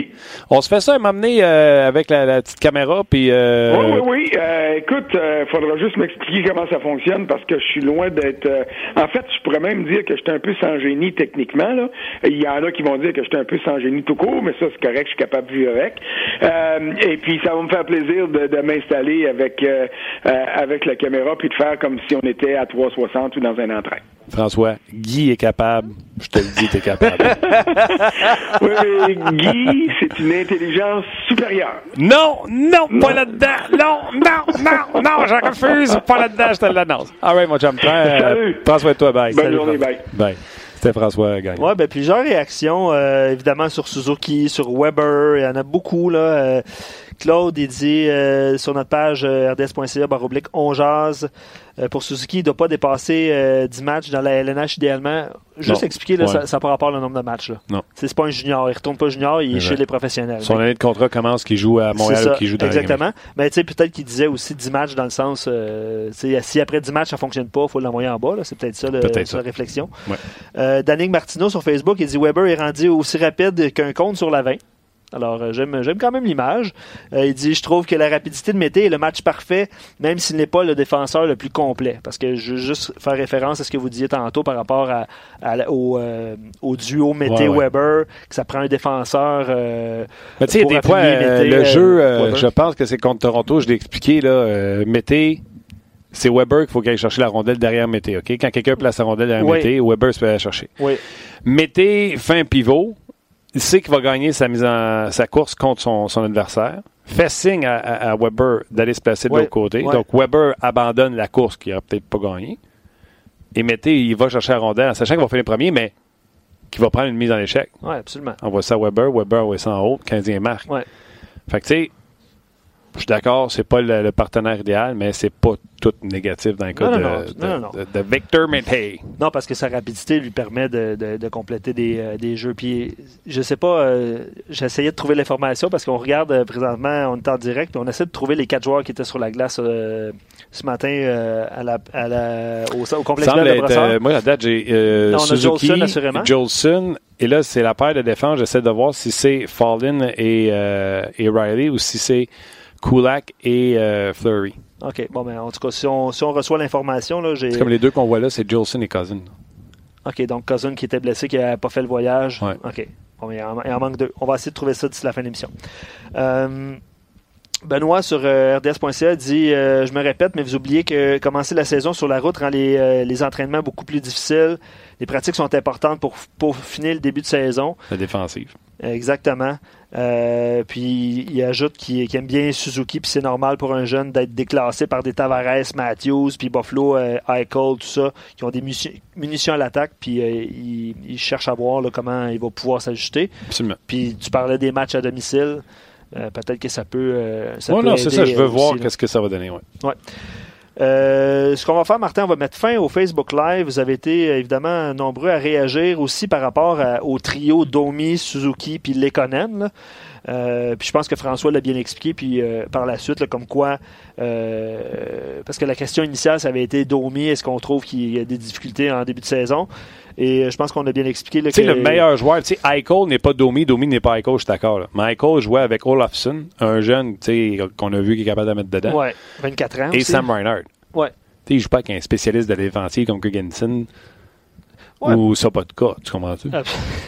on se fait ça, m'amener euh, avec la, petite caméra. Puis, euh... Oui, oui, oui. Euh, écoute, il euh, faudra juste m'expliquer comment ça fonctionne parce que je suis loin d'être. En fait, je pourrais même dire que j'étais un peu sans génie techniquement. Là. Il y en a qui vont dire que j'étais un peu sans génie tout court, mais ça, c'est correct, je suis capable de vivre avec. et puis, ça va me faire plaisir de, m'installer avec, avec la caméra puis de faire comme si on était à 360 ou dans un entrain. François, Guy est capable. Je te le dis, tu es capable. oui, mais Guy, c'est une intelligence supérieure. Non, non, pas là-dedans. Non, non, non, non, je refuse. Pas là-dedans, je te l'annonce. All right, mon chum. Prends, prends soin de toi. Bye. Bonne journée. Bye. Bye. C'était François Gagne. Oui, ben, plusieurs réactions, euh, évidemment, sur Suzuki, sur Weber. Il y en a beaucoup. Là. Euh, Claude, il dit euh, sur notre page euh, rds.ca, baroblique, on jase. Euh, pour Suzuki, il ne doit pas dépasser 10 matchs dans la LNH idéalement. Juste expliquer, là, ça, ça par rapport au nombre de matchs. Là. Non. C'est pas un junior. Il retourne pas junior, il est chez les professionnels. Son année de contrat commence qu'il joue à Montréal ou qu'il joue dans Exactement. Mais tu sais, peut-être qu'il disait aussi 10 matchs dans le sens, si après 10 matchs ça fonctionne pas, il faut l'envoyer en bas. C'est peut-être ça, le, la réflexion. Ouais. Danick Martineau sur Facebook, il dit Weber est rendu aussi rapide qu'un compte sur la 20. Alors, euh, j'aime, j'aime quand même l'image. Euh, il dit Je trouve que la rapidité de Mété est le match parfait, même s'il n'est pas le défenseur le plus complet. Parce que je veux juste faire référence à ce que vous disiez tantôt par rapport à, au, euh, au, duo Mété-Weber, que ça prend un défenseur. Mais tu sais, des fois, le jeu, je pense que c'est contre Toronto, je l'ai expliqué, là, Mété. C'est Weber qu'il faut qu'il aille chercher la rondelle derrière Mété. OK? Quand quelqu'un place la rondelle derrière Mété, Weber se fait la chercher. Oui. Mété fait un pivot il sait qu'il va gagner sa mise en sa course contre son, son adversaire. Fait signe à, Weber d'aller se placer de l'autre côté. Donc Weber abandonne la course qu'il n'aurait peut-être pas gagné. Et mettez, il va chercher la rondelle en sachant qu'il va faire le premier, mais qu'il va prendre une mise en échec. Oui, absolument. On voit ça à Weber, Weber voit ça en haut, 15e marque. Ouais. Fait que tu sais, je suis d'accord, c'est pas le, partenaire idéal, mais c'est pas tout négatif dans le cas de, Victor Mété. Non, parce que sa rapidité lui permet de, compléter des, euh, des, jeux. Puis, je sais pas, euh, j'essayais de trouver l'information parce qu'on regarde euh, présentement, on est en direct, on essaie de trouver les quatre joueurs qui étaient sur la glace ce matin à la, à la, au, au, complexe de Moi, la date, j'ai Suzuki, Jolson, et là, c'est la paire de défense. J'essaie de voir si c'est Fallin et, et Riley ou si c'est Kulak et euh, Fleury. OK. Bon, mais en tout cas, si on, si on reçoit l'information, là, j'ai. C'est comme les deux qu'on voit là, c'est Jolson et Cousin. OK. Donc, Cousin qui était blessé, qui n'a pas fait le voyage. Ouais. OK. Bon, mais il en, manque deux. On va essayer de trouver ça d'ici la fin de l'émission. Euh, Benoît sur euh, RDS.ca dit Je me répète, mais vous oubliez que commencer la saison sur la route rend les, les entraînements beaucoup plus difficiles. Les pratiques sont importantes pour, pour finir le début de saison. La défensive. Exactement. Euh, puis il ajoute qu'il aime bien Suzuki, puis c'est normal pour un jeune d'être déclassé par des Tavares, Matthews, puis Buffalo, euh, Eichel, tout ça, qui ont des munitions à l'attaque, puis euh, il, cherche à voir comment il va pouvoir s'ajuster. Puis tu parlais des matchs à domicile. Peut-être que ça peut. ça non, c'est ça. Je veux voir qu'est-ce que ça va donner. Ouais. ouais. Euh, ce qu'on va faire, Martin, on va mettre fin au Facebook Live. Vous avez été évidemment nombreux à réagir aussi par rapport au trio Domi, Suzuki puis Lekonen. Euh, puis je pense que François l'a bien expliqué. Puis euh, par la suite, comme quoi, parce que la question initiale, ça avait été Domi, est-ce qu'on trouve qu'il y a des difficultés en début de saison? Et je pense qu'on a bien expliqué. Tu sais, le meilleur joueur, tu sais, Eichel n'est pas Domi, Domi n'est pas Eichel, je suis d'accord. Mais Eichel jouait avec Olafson, un jeune, tu sais, qu'on a vu qui est capable de mettre dedans. Ouais, 24 ans. Et Sam Reinhardt. Ouais. Tu sais, il joue pas avec un spécialiste de défensive comme Guggenson. Ouais. Ou ça pas de cas, tu comprends-tu? Ah,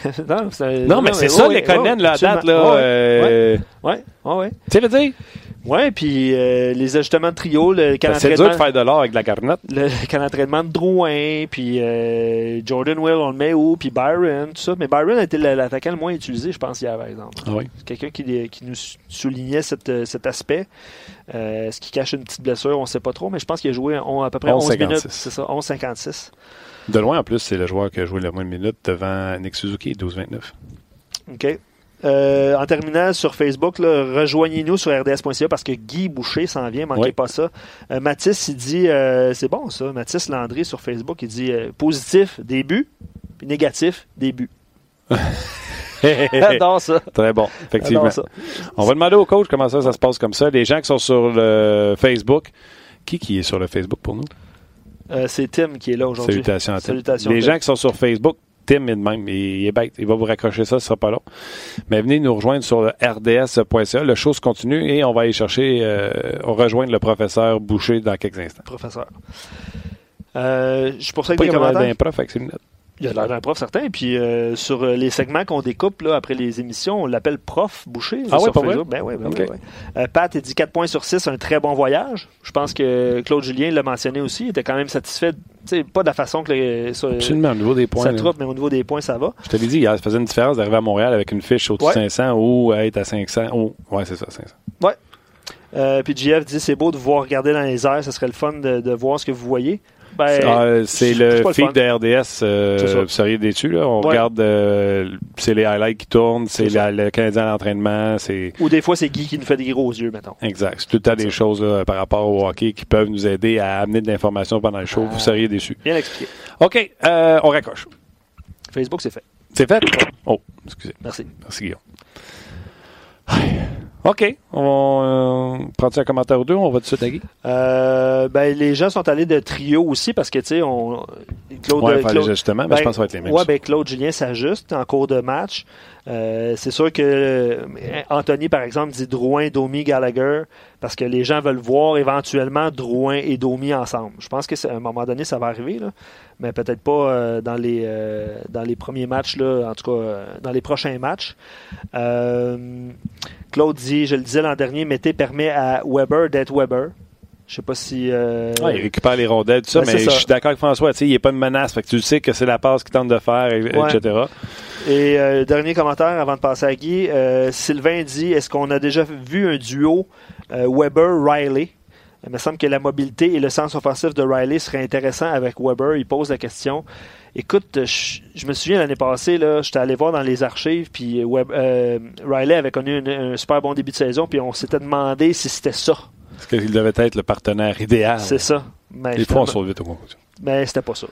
non, non, mais c'est ça, les Conan, à date, là. Ouais, euh... ouais, ouais. Tu sais, veux dire? Oui, puis euh, les ajustements de trio, le camp C'est dur de faire de l'or avec la carnette. Le camp d'entraînement de Drouin, puis euh, Jordan Will, on le met où, puis Byron, tout ça. Mais Byron a été l'attaquant le moins utilisé, je pense, hier, par exemple. Ah oui. C'est quelqu'un qui, qui, nous soulignait cette, cet aspect. Euh, ce qui cache une petite blessure, on ne sait pas trop, mais je pense qu'il a joué on, à peu près 11, 11 minutes. C'est ça, 11-56. De loin, en plus, c'est le joueur qui a joué le moins de minutes devant Nick Suzuki, 12-29. OK. Euh, en terminant sur Facebook, rejoignez-nous sur rds.ca parce que Guy Boucher s'en vient, manquez pas ça. Euh, Mathis, il dit, euh, c'est bon ça, Mathis Landry sur Facebook, il dit positif, début, puis négatif, début. J'adore ça. Très bon, effectivement. On va demander au coach comment ça, ça se passe comme ça. Les gens qui sont sur le Facebook, qui qui est sur le Facebook pour nous? C'est Tim qui est là aujourd'hui. Salutations à Tim. Les gens qui sont sur Facebook, Tim est de même. Il, est bête. Il va vous raccrocher ça, ce sera pas long. Mais venez nous rejoindre sur le rds.ca. Le show se continue et on va aller chercher, euh, rejoindre le professeur Boucher dans quelques instants. Professeur. Euh, je des commentaires. prof avec ses il y a l'air d'un prof certain. Puis euh, sur euh, les segments qu'on découpe là, après les émissions, on l'appelle prof Boucher. Ah oui, pas Ben oui, ben oui. Euh, Pat a dit 4 points sur 6, un très bon voyage. Je pense que Claude Julien l'a mentionné aussi. Il était quand même satisfait. pas de la façon que les, Absolument, au niveau des points. Ça troupe, mais au niveau des points, ça va. Je te l'ai dit, ça faisait une différence d'arriver à Montréal avec une fiche au-dessus de 500 ou être à 500. Oh, ouais, c'est ça, 500. Ouais. puis JF dit c'est beau de voir regarder dans les airs, ce serait le fun de, de voir ce que vous voyez. Ben, ah, c'est le feed de RDS. Euh, vous seriez déçu. Là. On regarde, euh, c'est les highlights qui tournent, c'est le Canadien à l'entraînement. Ou des fois, c'est Guy qui nous fait des gros yeux, mettons. Exact. C'est tout le temps des choses par rapport au hockey qui peuvent nous aider à amener de l'information pendant le show. vous ah. seriez déçu. Bien expliqué. OK, euh, on raccroche. Facebook, c'est fait. C'est fait? Oh, excusez. Merci. Merci, Guillaume. OK. On euh, prend un commentaire ou deux? On va tout de suite à Guy? Euh, ben, les gens sont allés de trio aussi parce que, tu sais, on. Claude, ouais, Claude, justement, mais je ben, pense que ça va être les mêmes. Ouais, ben, Claude Julien s'ajuste en cours de match. Euh, c'est sûr que euh, Anthony, par exemple, dit Drouin, Domi, Gallagher, parce que les gens veulent voir éventuellement Drouin et Domi ensemble. Je pense qu'à un moment donné, ça va arriver, là, mais peut-être pas euh, dans, les, dans les premiers matchs, là, en tout cas dans les prochains matchs. Claude dit, je le disais l'an dernier, Mété permet à Weber d'être Weber. Je sais pas si. il récupère les rondelles, tout ça, mais je suis d'accord avec François. Il n'y a pas de menace. Fait que tu sais que c'est la passe qu'il tente de faire, etc. Et euh, dernier commentaire avant de passer à Guy. Euh, Sylvain dit Est-ce qu'on a déjà vu un duo euh, Weber-Riley? Il me semble que la mobilité et le sens offensif de Riley serait intéressant avec Weber. Il pose la question. Écoute, je, me souviens l'année passée, là, j'étais allé voir dans les archives, puis Riley avait connu un, super bon début de saison, puis on s'était demandé si c'était ça. Est-ce qu'il devait être le partenaire idéal? C'est ça. Mais Les fois, on sauve vite au Mais c'était pas ça.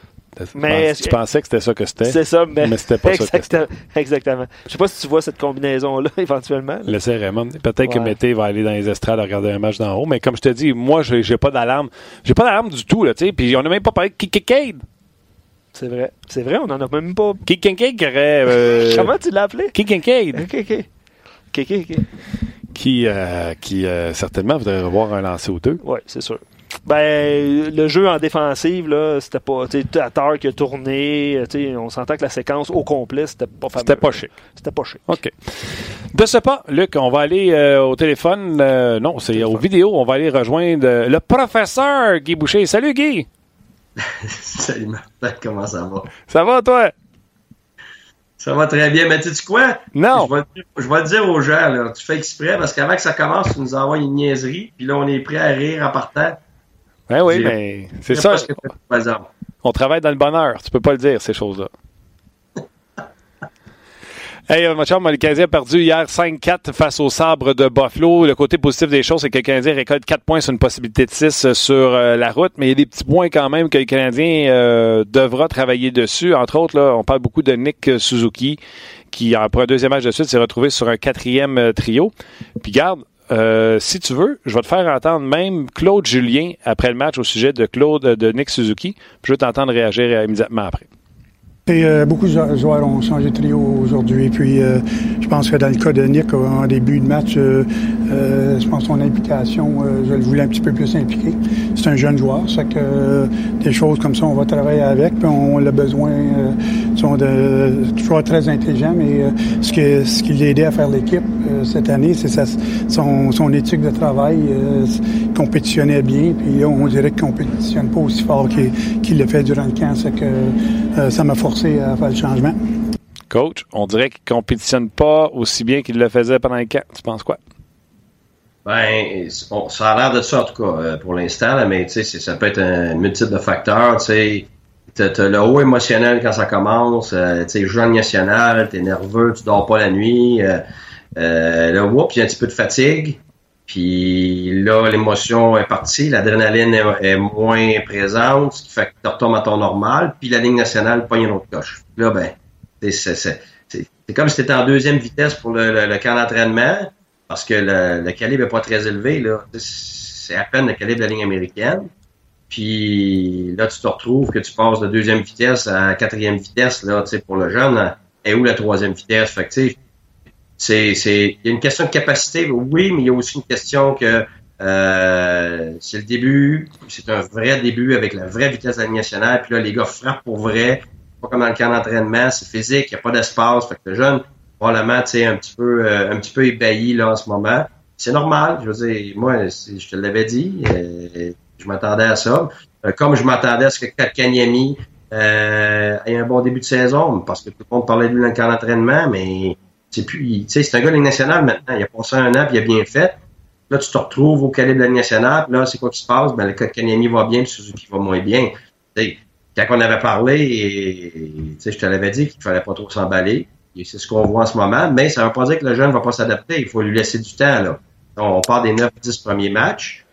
Mais tu pensais que c'était ça que c'était? C'est ça, mais, mais c'était pas ça que c'était. Exactement. Je sais pas si tu vois cette combinaison-là éventuellement. Laissez Raymond. Peut-être que Mété va aller dans les estrades à regarder un match d'en haut, mais comme je te dis, moi, j'ai pas d'alarme. J'ai pas d'alarme du tout, là, tu sais. Puis on n'a même pas parlé de Kikikade. C'est vrai. C'est vrai, on en a même pas. Kikikade qui aurait. Euh... Comment tu l'as appelé? Kikikade. Kikikade. Qui, euh, qui euh, certainement voudrait revoir un lancer ou deux. Oui, c'est sûr. Ben, le jeu en défensive, là, c'était pas. à terre qui a tourné. On s'entend que la séquence au complet, c'était pas fameux. C'était pas chic. C'était pas chic. OK. De ce pas, Luc, on va aller euh, au téléphone. Euh, non, c'est aux vidéos. On va aller rejoindre euh, le professeur Guy Boucher. Salut, Guy. Salut, Martin. Comment ça va? Ça va, toi? Ça va très bien. Mais tu sais quoi? Non. Je vais, je vais, dire aux gens, là, tu fais exprès parce qu'avant que ça commence, tu nous envoies une niaiserie. Puis là, on est prêt à rire en partant. Ben oui, mais c'est ça. On travaille dans le bonheur. Tu peux pas le dire, ces choses-là. Hey, mon chum, le Canadien a perdu hier 5-4 face au sabre de Buffalo. Le côté positif des choses, c'est que le Canadien récolte 4 points sur une possibilité de 6 euh, sur euh, la route, mais il y a des petits points quand même que le Canadien euh, devra travailler dessus. Entre autres, là, on parle beaucoup de Nick Suzuki, qui, après un deuxième match de suite, s'est retrouvé sur un quatrième trio. Puis garde, euh, si tu veux, je vais te faire entendre même Claude Julien après le match au sujet de Claude de Nick Suzuki. je vais t'entendre réagir immédiatement après. Euh, beaucoup de joueurs ont changé de trio aujourd'hui. Puis euh, je pense que dans le cas de Nick, en début de match, euh, je pense que son implication, je le voulais un petit peu plus impliqué. C'est un jeune joueur, ça que des choses comme ça, on va travailler avec. Puis on a besoin sont de toujours très intelligent, mais ce, que, ce qui l'a aidé à faire l'équipe cette année, c'est son, son éthique de travail. il compétitionnait bien, puis on dirait qu'il compétitionne pas aussi fort qu'il le fait durant le camp. C'est que ça m'a forcé à faire le changement. Coach, on dirait qu'il ne compétitionne pas aussi bien qu'il le faisait pendant les camps. Tu penses quoi? Ben, ça a l'air de ça, en tout cas, euh, pour l'instant, mais tu sais, ça peut être un multiple de facteurs. Tu sais, t'as, le haut émotionnel quand ça commence, euh, tu sais, jeune national, t'es nerveux, tu dors pas la nuit, euh, euh, là, whoop, il y a un petit peu de fatigue, puis là, l'émotion est partie, l'adrénaline est, moins présente, ce qui fait que tu retombes à ton normal, puis la ligne nationale pogne une autre coche. Là, ben, c'est, comme si tu étais en deuxième vitesse pour le, le, le camp d'entraînement, parce que le, le calibre est pas très élevé, là. C'est à peine le calibre de la ligne américaine. Puis là, tu te retrouves que tu passes de deuxième vitesse à quatrième vitesse, là, tu sais, pour le jeune. Et où la troisième vitesse? Fait que, c'est, c'est, il y a une question de capacité, oui, mais il y a aussi une question que euh, c'est le début, c'est un vrai début avec la vraie vitesse de la nationale. Puis là, les gars frappent pour vrai, pas comme dans le camp d'entraînement, c'est physique, il n'y a pas d'espace. Fait que le jeune, probablement, tu sais, un petit peu, euh, un petit peu ébahi là en ce moment. C'est normal, je veux dire, moi, je te l'avais dit, euh, je m'attendais à ça. Euh, comme je m'attendais à ce que Kanyami euh, ait un bon début de saison, parce que tout le monde parlait de lui dans le camp d'entraînement, mais c'est plus, c'est un gars de nationale maintenant. Il a passé un an puis il a bien fait. Là, tu te retrouves au calibre de la nationale. Puis là, c'est quoi qui se passe? Ben, le cas de Kanyami va bien, puis Suzuki va moins bien. Tu sais, quand on avait parlé, et, je te l'avais dit qu'il fallait pas trop s'emballer. C'est ce qu'on voit en ce moment. Mais ça veut pas dire que le jeune va pas s'adapter. Il faut lui laisser du temps, là. On part des 9-10 premiers matchs.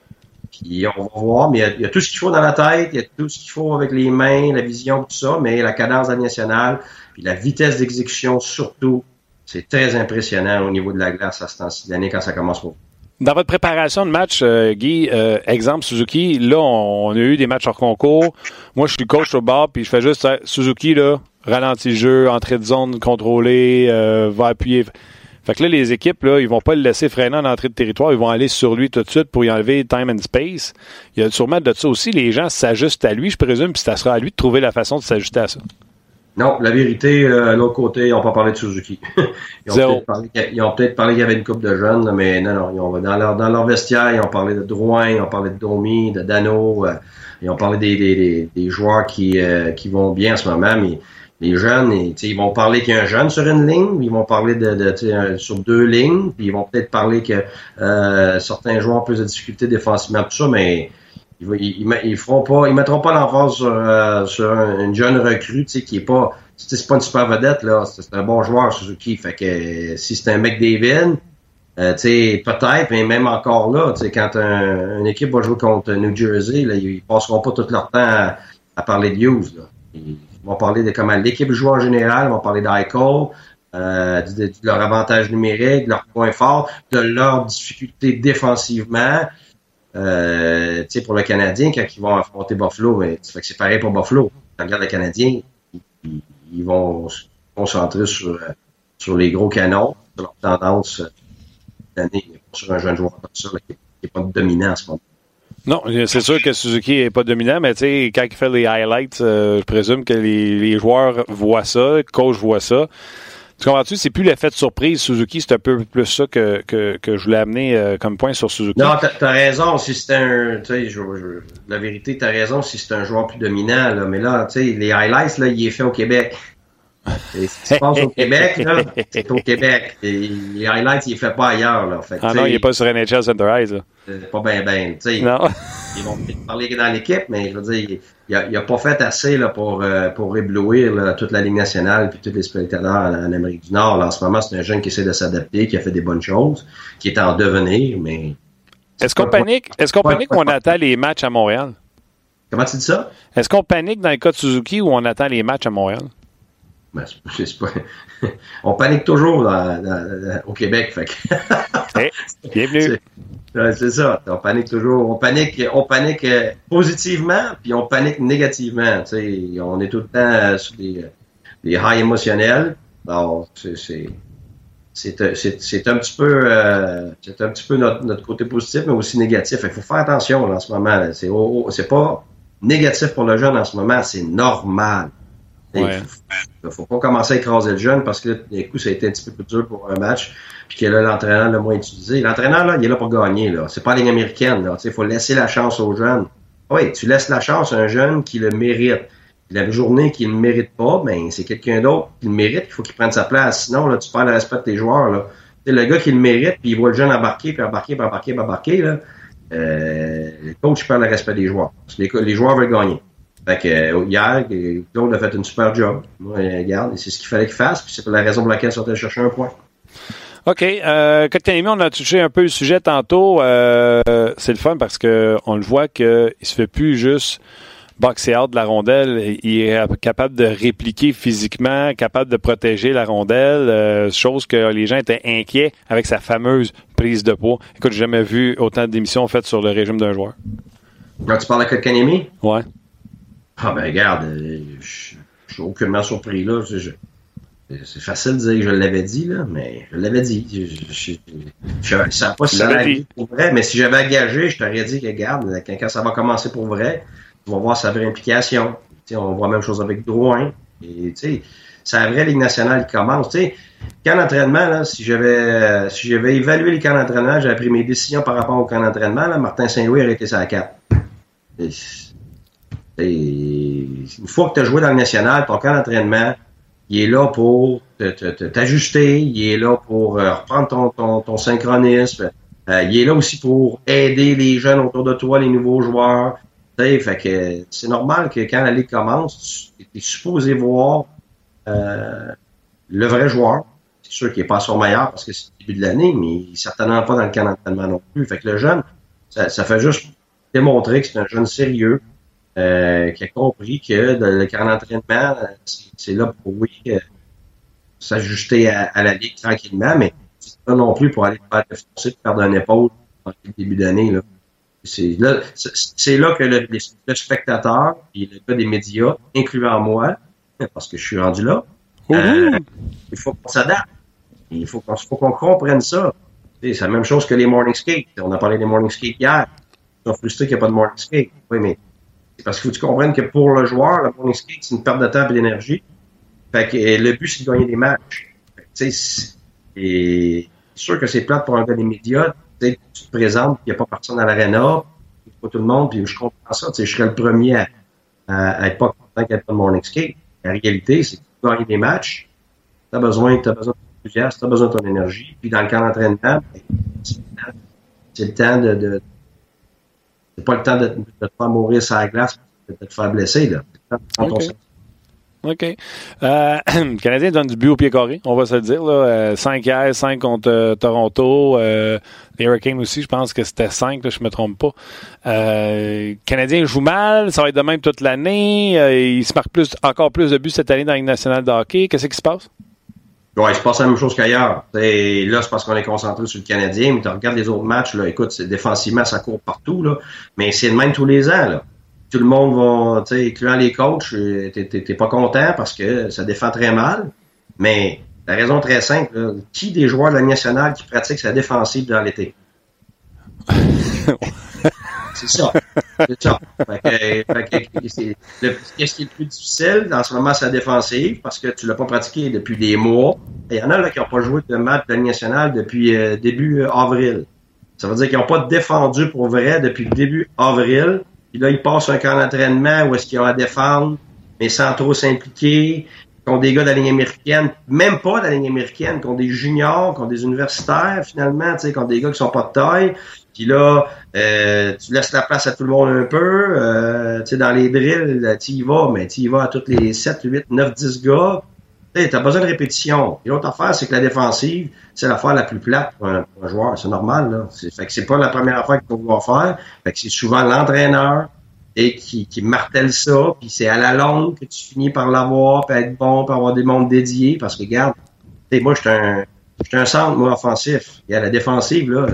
Puis on va voir, mais il y, a, tout ce qu'il faut dans la tête, il y a tout ce qu'il faut avec les mains, la vision, tout ça, mais la cadence nationale, puis la vitesse d'exécution surtout, c'est très impressionnant au niveau de la glace à ce temps-ci de l'année quand ça commence pour Dans votre préparation de match, euh, Guy, euh, exemple Suzuki, là, on, a eu des matchs hors concours. Moi, je suis coach au bar, puis je fais juste Suzuki, là, ralentit le jeu, entrée de zone contrôlée, euh, va appuyer. Fait que là, les équipes, là, ils vont pas le laisser freiner en entrée de territoire, ils vont aller sur lui tout de suite pour y enlever time and space. Il y a sûrement de ça aussi, les gens s'ajustent à lui, je présume, puis ça sera à lui de trouver la façon de s'ajuster à ça. Non, la vérité, euh, l'autre côté, ils n'ont pas parlé de Suzuki. ils ont peut-être parlé qu'il y avait une coupe de jeunes, mais non, non, ils ont, dans, leur, dans leur vestiaire, ils ont parlé de Drouin, ils ont parlé de Domi, de Dano, euh, ils ont parlé des, des, des, des joueurs qui, euh, qui vont bien en ce moment, mais les jeunes, et, ils vont parler qu'il y a un jeune sur une ligne, ils vont parler de, de sur deux lignes, puis ils vont peut-être parler que euh, certains joueurs ont plus de difficultés défensivement, tout ça, mais ils, ils, feront pas, ils mettront pas l'emphase sur, euh, sur une jeune recrue, tu sais, qui est pas, c'est pas une super vedette là, c'est un bon joueur Suzuki, fait que si c'est un mec David, euh, tu sais, peut-être, mais même encore là, tu sais, quand un, une équipe va jouer contre New Jersey, là, ils passeront pas tout leur temps à, à parler de Hughes, là. Ils, vont parler de comment l'équipe joue en général, ils vont parler d'Eichel, euh, de, de, leur avantage numérique, de leurs points forts, de leurs difficultés défensivement. Euh, pour le Canadien, quand ils vont affronter Buffalo, que c'est pareil pour Buffalo. Quand regarde le Canadien, ils, ils, vont se concentrer sur, sur les gros canons, sur leur tendance d'année, sur un jeune joueur comme ça, qui n'est pas dominant en ce moment. Non, c'est sûr que Suzuki n'est pas dominant, mais quand il fait les highlights, euh, je présume que les, les, joueurs voient ça, le coach voit ça. Tu comprends-tu? C'est plus l'effet de surprise. Suzuki, c'est un peu plus ça que, que, que je voulais amener euh, comme point sur Suzuki. Non, t'as as raison. Si c'était un, je, je, la vérité, t'as raison si c'est un joueur plus dominant, là. Mais là, tu sais, les highlights, là, il est fait au Québec. Et ce qui se passe au Québec, là, c'est au Québec. Et les highlights, il ne fait pas ailleurs. Là. Fait, ah non, il n'est pas sur NHL Center Ice. Pas bien, bien. Non. Ils vont parler dans l'équipe, mais je veux dire, il n'a pas fait assez là, pour, euh, pour éblouir là, toute la Ligue nationale et tous les spectateurs en, en, Amérique du Nord. Là, en ce moment, c'est un jeune qui essaie de s'adapter, qui a fait des bonnes choses, qui est en devenir, mais... Est-ce qu'on panique, est-ce qu'on panique ou on attend les matchs à Montréal? Comment tu dis ça? Est-ce qu'on panique dans le cas de Suzuki ou on attend les matchs à Montréal? Ben, pas... on panique toujours dans, dans, au Québec. Fait que... hey, bienvenue. C'est ça. On panique toujours. On panique, on panique positivement, puis on panique négativement. On est tout le temps sur des, des highs émotionnels. C'est c'est un petit peu euh, c'est un petit peu notre, notre, côté positif, mais aussi négatif. Il faut faire attention là, en ce moment. C'est c'est pas négatif pour le jeune en ce moment, c'est normal. Il ouais. faut, pas commencer à écraser le jeune parce que d'un coup, ça a été un petit peu plus dur pour un match. Puis que là, l'entraîneur l'a moins utilisé. L'entraîneur, là, il est là pour gagner. Là. C'est pas la ligne américaine. Il faut laisser la chance aux jeunes. Oui, tu laisses la chance à un jeune qui le mérite. La journée qu'il ne mérite pas, ben c'est quelqu'un d'autre qui le mérite, il faut qu'il prenne sa place. Sinon, là, tu perds le respect de tes joueurs. Là. C'est le gars qui le mérite, puis il voit le jeune embarquer, puis embarquer, puis embarquer, puis embarquer. Là. Euh, le coach perd le respect des joueurs. Les, les joueurs veulent gagner. Fait que, euh, hier, Claude a fait une super job. Moi, regarde, c'est ce qu'il fallait qu'il fasse, puis c'est la raison pour laquelle ils sont allés chercher un point. OK. Euh, on a touché un peu le sujet tantôt. Euh, c'est le fun parce que on le voit qu'il se fait plus juste boxer out de la rondelle. Il est capable de répliquer physiquement, capable de protéger la rondelle, euh, chose que les gens étaient inquiets avec sa fameuse prise de poids. Écoute, j'ai jamais vu autant d'émissions faites sur le régime d'un joueur. Quand tu parles de Kotkaniemi? Ouais. Ah ben regarde, euh, je suis aucunement surpris là. c'est facile de dire que je l'avais dit, là, mais je l'avais dit. Je, ne savais pas si ça allait pour vrai, mais si j'avais engagé, je t'aurais dit que, regarde, quand ça va commencer pour vrai, on va voir sa vraie implication. on voit la même chose avec Drouin. Et, c'est la vraie Ligue nationale qui commence. T'sais, camp d'entraînement, si j'avais si j'avais évalué les camps d'entraînement, j'avais pris mes décisions par rapport au camp d'entraînement, Martin Saint-Louis aurait été sa 4. Une fois que tu as joué dans le national, ton camp d'entraînement, il est là pour t'ajuster, il est là pour euh, reprendre ton, synchronisme, euh, il est là aussi pour aider les jeunes autour de toi, les nouveaux joueurs. Fait que c'est normal que quand la ligue commence, tu es supposé voir euh, le vrai joueur. C'est sûr qu'il n'est pas son meilleur parce que c'est le début de l'année, mais il n'est certainement pas dans le camp d'entraînement non plus. Fait que le jeune, ça, fait juste démontrer que c'est un jeune sérieux euh, qui a compris que le camp d'entraînement, c'est là pour oui euh, s'ajuster à, la ligue tranquillement, mais c'est pas non plus pour aller faire forcer de perdre un épaule en début d'année. Là. C'est là, c'est là que le, spectateur et le gars des médias, incluant moi, parce que je suis rendu là, euh, il faut qu'on s'adapte. Il faut qu'on faut qu'on comprenne ça. C'est la même chose que les morning skates. On a parlé des morning skates hier. Ils sont frustrés qu'il n'y a pas de morning skate. Oui, mais parce qu'il faut que tu comprennes que pour le joueur, le morning skate, c'est une perte de temps et d'énergie. Fait que le but, c'est de gagner des matchs. C'est sûr que c'est plate pour un gars des tu te présentes, il n'y a pas personne à l'aréna, pas tout le monde, puis je comprends ça. Je serais le premier à, être pas content qu'il n'y ait pas de morning skate. La réalité, c'est que tu gagnes des matchs, tu as besoin, as besoin de ton tu as besoin de ton énergie, puis dans le camp d'entraînement, ben, c'est le temps de, pas le temps de, de, te faire mourir sur la glace, de te faire blesser. Là. OK. Euh, le Canadien donne du but au pied carré, on va se le dire. Là. 5 euh, hier, 5 contre euh, Toronto. Euh, les Hurricanes aussi, je pense que c'était 5, là, je me trompe pas. Euh, le Canadien joue mal, ça va être de même toute l'année. il se marque plus, encore plus de buts cette année dans la nationale de hockey. Qu'est-ce qui se passe? Ouais, il se passe la même chose qu'ailleurs. Là, c'est parce qu'on est concentré sur le Canadien, mais tu regardes les autres matchs, là, écoute, défensivement, ça court partout, là. Mais c'est le même tous les ans, là tout le monde va, tu sais, incluant les coachs, euh, t'es pas content parce que ça défend très mal. Mais la raison très simple, qui des joueurs de la nationale qui pratiquent sa défensive dans l'été? c'est ça. C'est ça. Qu'est-ce qui est le plus difficile dans ce moment, sa défensive, parce que tu l'as pas pratiqué depuis des mois. Il y en a là, qui n'ont pas joué de match de la nationale depuis euh, début euh, avril. Ça veut dire qu'ils n'ont pas défendu pour vrai depuis le début avril. Puis là, ils passent un camp d'entraînement où est-ce qu'ils ont à défendre, mais sans trop s'impliquer, qui ont des gars de la ligne américaine, même pas de la ligne américaine, qui ont des juniors, qui ont des universitaires, finalement, tu sais, qui ont des gars qui sont pas de taille. Puis là, euh, tu laisses la place à tout le monde un peu. Euh, tu sais, dans les drills, tu y vas, mais tu y vas à tous les 7, 8, 9, 10 gars. Tu besoin de répétition. L'autre affaire, c'est que la défensive, c'est l'affaire la plus plate pour un, joueur. C'est normal, là. C'est, fait que c'est pas la première affaire qu'il faut pouvoir faire. Fait que c'est souvent l'entraîneur et qui, martèle ça, puis c'est à la longue que tu finis par l'avoir, puis être bon, puis avoir des mondes dédiés, parce que, regarde, moi, je suis un, un centre, moi, offensif. Et à la défensive, là,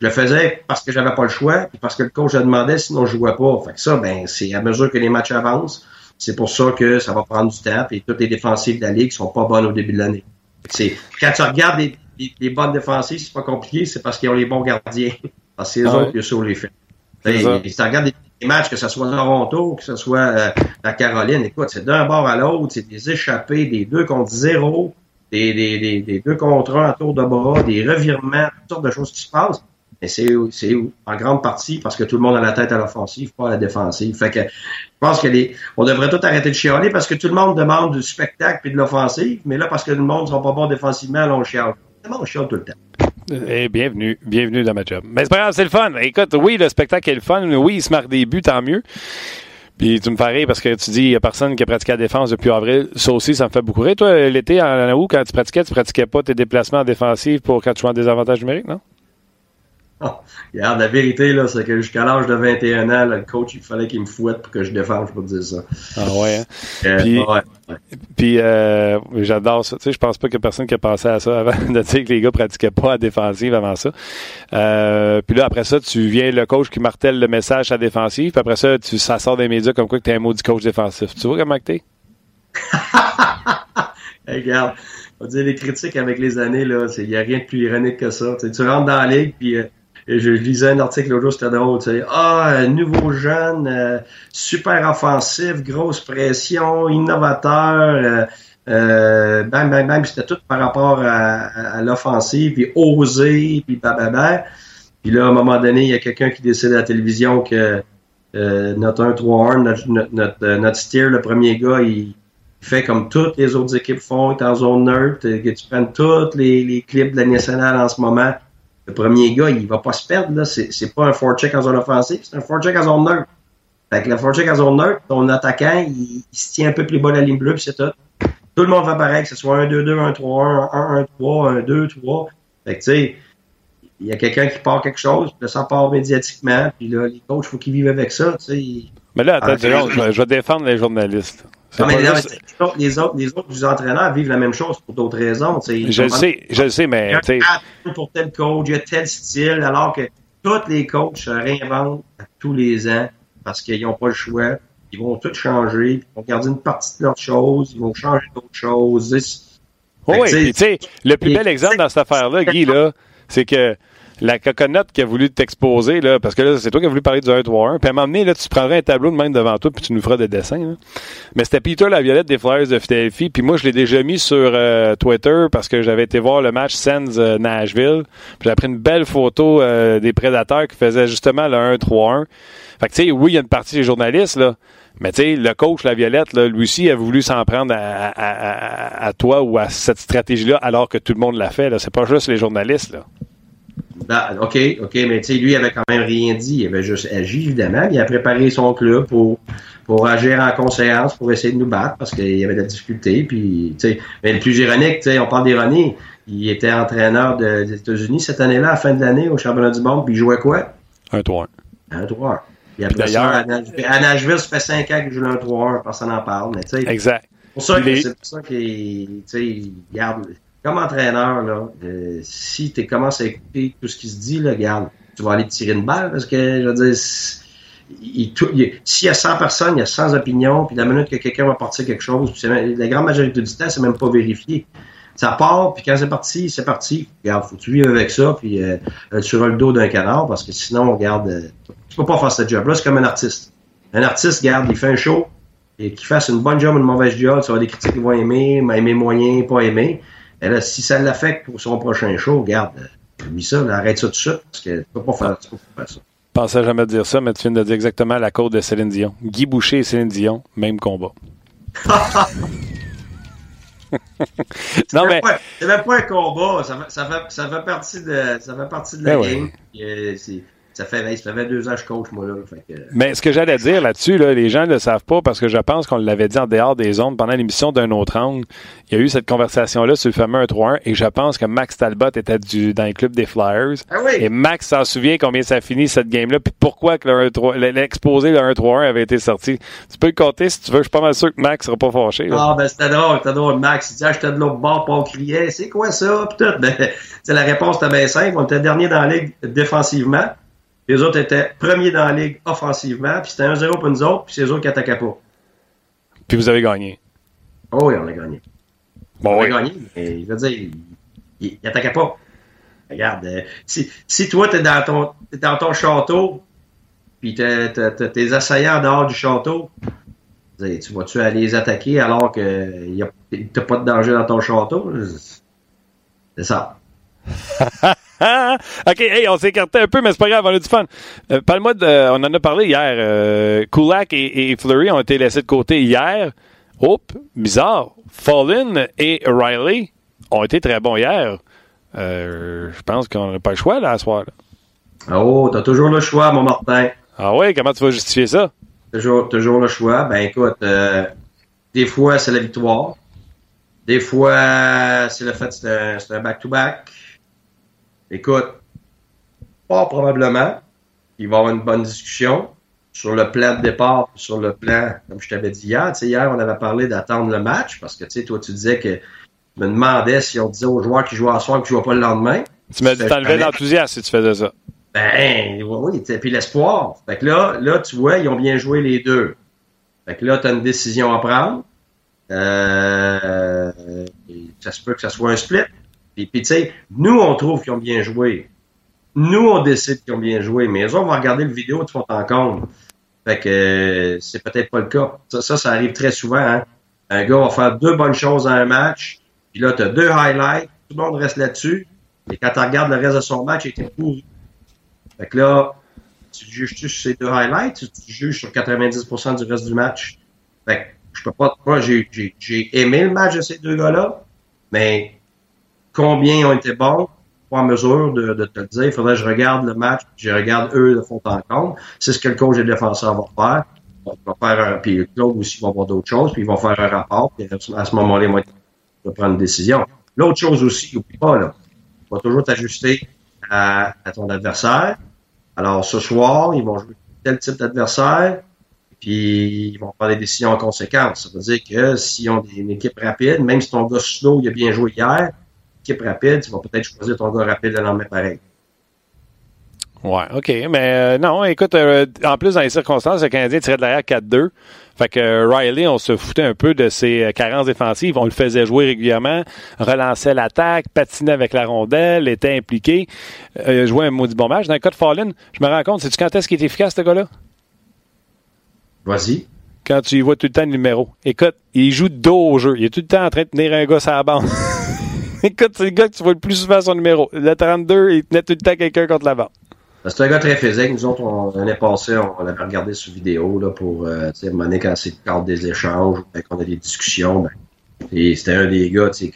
je le faisais parce que j'avais pas le choix, puis parce que le coach a demandé, sinon je jouais pas. Fait que ça, ben, c'est à mesure que les matchs avancent, c'est pour ça que ça va prendre du temps, et toutes les défensives de la Ligue sont pas bonnes au début de l'année. C'est, quand tu regardes les, bonnes défensives, c'est pas compliqué, c'est parce qu'ils ont les bons gardiens. Parce que c'est eux ah autres qui sont les faits. Et, si tu regardes des matchs, que ce soit Toronto, que ce soit euh, la Caroline, écoute, c'est d'un bord à l'autre, c'est des échappés, des deux contre zéro, des, des, des, des deux contre un à tour de bras, des revirements, toutes sortes de choses qui se passent. Mais c'est, c'est en grande partie parce que tout le monde a la tête à l'offensive, pas à la défensive. Fait que je pense que les, on devrait tout arrêter de chialer parce que tout le monde demande du spectacle et de l'offensive, mais là, parce que le monde ne sera pas bon défensivement, là, on chiale. On chiale tout le temps. Eh, bienvenue, bienvenue dans ma job. Mais c'est pas c'est le fun. Écoute, oui, le spectacle est le fun. Oui, il se marque des buts, tant mieux. Puis tu me fais rire parce que tu dis il n'y a personne qui a pratiqué la défense depuis avril. Ça aussi, ça me fait beaucoup rire. Toi, l'été, en août, quand tu pratiquais, tu pratiquais pas tes déplacements défensifs pour quand tu jouais en désavantage numérique, non? regarde, la vérité, là, c'est que jusqu'à l'âge de 21 ans, le coach, il fallait qu'il me fouette pour que je défende, je peux te dire ça. Ah ouais, hein? Euh, puis, ouais, puis euh, j'adore ça. Tu sais, je pense pas qu'il y a personne qui a pensé à ça avant de dire que les gars pratiquaient pas à défensive avant ça. Euh, puis là, après ça, tu viens le coach qui martèle le message à défensive, puis après ça, tu, ça sort des médias comme quoi que t'es un maudit coach défensif. Tu vois comment que t'es? regarde, on va dire les critiques avec les années, là, il n'y a rien de plus ironique que ça. tu rentres dans la ligue, puis je lisais un article l'autre jour, c'était drôle. Tu sais, ah, nouveau jeune, euh, super offensif, grosse pression, innovateur. Euh, euh, bang, bang, bang. C'était tout par rapport à, l'offensive, puis osé, puis bababa. Puis là, à un moment donné, il y a quelqu'un qui décide à la télévision que euh, notre 1-3-1, notre, notre, notre, steer, le premier gars, il fait comme toutes les autres équipes font, il est en zone neutre, que tu prennes tous les, les clips de la nationale en ce moment le premier gars, il va pas se perdre. Là. C'est, pas un forecheck en zone offensive, c'est un forecheck en zone neutre. Fait que le forecheck en zone neutre, ton attaquant, il, se tient un peu plus bas la ligne bleue, puis c'est tout. Tout le monde va pareil, que ce soit un 2-2, un 3-1, un 1-3, un 2-3. Fait que tu sais, il y a quelqu'un qui part quelque chose, puis là, ça part médiatiquement, puis là, les coachs, il faut qu'ils vivent avec ça, tu sais. Mais là, attends, je, je vais défendre les journalistes. Non, mais les, autres, les autres entraîneurs vivent la même chose pour d'autres raisons. Je le sais, je le sais, mais. Pour tel coach, il y a tel style, alors que tous les coachs se réinventent tous les ans parce qu'ils n'ont pas le choix. Ils vont tout changer, ils vont garder une partie de leurs choses, ils vont changer d'autres choses. oui, tu sais, le plus bel exemple dans cette affaire-là, Guy, là, c'est que la coconote qui a voulu t'exposer, là, parce que là, c'est toi qui as voulu parler du 1 3 1 puis à un moment donné, là, tu prendrais un tableau de même devant toi, puis tu nous feras des dessins. Mais c'était Peter la Violette des Flyers de Philadelphie, puis moi, je l'ai déjà mis sur euh, Twitter parce que j'avais été voir le match Sens euh, Nashville, puis j'ai pris une belle photo euh, des prédateurs qui faisaient justement le 1 3 1 Fait que, tu sais, oui, il y a une partie des journalistes, là, mais tu sais, le coach, la Violette, là, lui aussi, a voulu s'en prendre à, toi ou à cette stratégie-là, alors que tout le monde l'a fait. Là. C'est pas juste les journalistes. Là. Ben, OK, OK, mais tu sais, lui, il avait quand même rien dit. Il avait juste agi, évidemment. Il a préparé son club pour, pour agir en conséquence, pour essayer de nous battre, parce qu'il y avait de la difficulté. Puis, tu sais, mais le plus ironique, tu sais, on parle d'ironie. Il était entraîneur des États-Unis cette année-là, à la fin de l'année, au championnat du monde, puis il jouait quoi? Un 3-1. Un 3-1. Puis après ça, à Nashville, ça fait 5 ans qu'il joue un 3-1, personne n'en parle. Mais, tu sais, exact. C'est pour ça qu'il garde comme entraîneur, là, euh, si tu commences à écouter tout ce qui se dit, là, regarde, tu vas aller tirer une balle parce que, je veux dire, s'il y a 100 personnes, il y a 100 opinions, puis la minute que quelqu'un va partir quelque chose, la grande majorité du temps, c'est même pas vérifié. Ça part, puis quand c'est parti, c'est parti. Regarde, faut que tu vives avec ça, puis euh, tu le dos d'un canard, parce que sinon, regarde, euh, tu peux pas faire ce job-là, c'est comme un artiste. Un artiste, regarde, il fait un show, et qu'il fasse une bonne job ou une mauvaise job, tu vas des critiques qui vont aimer, aimer moyen, pas aimer. Là, si ça l'affecte pour son prochain show, regarde, lui ça, arrête ça tout de suite, parce que tu peux pas faire, tu peux pas faire ça. Je pensais jamais dire ça, mais tu viens de dire exactement la côte de Céline Dion. Guy Boucher et Céline Dion, même combat. non, mais. C'est même pas un combat, ça fait, ça fait, ça fait, partie, de, ça fait partie de la ben game. Euh, ça fait, ça fait deux ans que je coach, moi, là. Mais ce que j'allais dire là-dessus, là, les gens ne le savent pas parce que je pense qu'on l'avait dit en dehors des ondes pendant l'émission d'un autre angle. Il y a eu cette conversation-là sur le fameux 1-3-1 et je pense que Max Talbot était du, dans le club des Flyers. Ah oui. Et Max s'en souvient combien ça finit cette game-là puis pourquoi que l'exposé de 1-3-1 avait été sorti. Tu peux le compter si tu veux. Je suis pas mal sûr que Max sera pas fâché. Ah, ben c'était drôle, c'était drôle. Max, il dit, ah, j'étais de l'autre bord, pas on criait. C'est quoi ça? Puis tout. Ben, la réponse était bien simple. On était dernier dans la ligue défensivement. Les autres étaient premiers dans la ligue offensivement, puis c'était 1-0 pour nous autres, puis c'est eux autres qui attaquaient pas. Puis vous avez gagné. Oh oui, on a gagné. Bon, on oui. a gagné, mais je veux dire, il, n'attaquait pas. Regarde, euh, si, si toi, t'es dans ton, es dans ton château, puis tes assaillants dehors du château, tu vas-tu aller les attaquer alors que t'as pas de danger dans ton château? C'est ça. OK, hey, on s'est écarté un peu, mais c'est pas grave, on a du fun. Euh, Parle-moi de. Euh, on en a parlé hier. Euh, Kulak et, Fleury ont été laissés de côté hier. Oups, bizarre. Fallen et Riley ont été très bons hier. Euh, je pense qu'on n'a pas le choix là, à ce soir. Là. Oh, t'as toujours le choix, mon Martin. Ah oui, comment tu vas justifier ça? toujours, toujours le choix. Ben écoute, euh, des fois c'est la victoire. Des fois, c'est le fait que c'est un back-to-back. Écoute, pas probablement. Il va y avoir une bonne discussion sur le plan de départ, sur le plan, comme je t'avais dit hier. Tu sais, hier, on avait parlé d'attendre le match parce que tu sais, toi, tu disais que je me demandais si on disait aux joueurs qui jouent à soir qui ne jouent pas le lendemain. Tu m'as dit t'enlevais l'enthousiasme si tu faisais ça. Ben, oui, oui. Puis l'espoir. Fait que là, là, tu vois, ils ont bien joué les deux. Fait que là, tu as une décision à prendre. Euh, ça se peut que ça soit un split. Puis, puis tu sais, nous, on trouve qu'ils ont bien joué. Nous, on décide qu'ils ont bien joué. Mais eux, on va regarder le vidéo de fond en compte. Fait que euh, c'est peut-être pas le cas. Ça, ça, arrive très souvent. Hein? Un gars va faire deux bonnes choses dans un match. Puis là, tu as deux highlights. Tout le monde reste là-dessus. Et quand tu regardes le reste de son match, il était pourri. Fait que là, tu juges-tu sur ces deux highlights ou tu juges sur 90% du reste du match? Fait que je peux pas. Moi, j'ai, aimé le match de ces deux gars-là, mais combien ils ont été bons, pas en mesure de, te le dire. Il faudrait que je regarde le match, je regarde eux de fond en compte. C'est ce que le coach des défenseurs va faire. Il va faire un, puis Claude aussi va voir d'autres choses, puis ils vont faire un rapport, puis à ce moment-là, ils vont prendre une décision. L'autre chose aussi, n'oublie pas, là, tu vas toujours t'ajuster à, ton adversaire. Alors, ce soir, ils vont jouer tel type d'adversaire puis ils vont prendre des décisions en conséquence. Ça veut dire que s'ils ont une équipe rapide, même si ton gars slow, a bien joué hier, équipe rapide, tu vas peut-être choisir ton gars rapide le lendemain pareil. Ouais, OK. Mais euh, non, écoute, euh, en plus, dans les circonstances, le Canadien tirait de l'arrière 4-2. Fait que euh, Riley, on se foutait un peu de ses carences défensives. On le faisait jouer régulièrement, relançait l'attaque, patinait avec la rondelle, était impliqué, jouait un maudit bon match. Dans le cas de Fallen, je me rends compte, c'est-tu quand est-ce qu'il est efficace, ce gars-là? Vas-y. Quand tu y vois tout le temps le numéro. Écoute, il joue de dos au jeu. Il est tout le temps en train de tenir un gars sur la bande. Écoute, c'est le gars que tu vois le plus souvent son numéro. Le 32, il tenait tout le temps quelqu'un contre la. Ben, c'est un gars très physique. Nous autres, l'année passée, on, l'avait regardé sur vidéo là, pour, euh, tu quand c'est le cadre des échanges, quand on a des discussions. Ben, c'était un des gars, qui,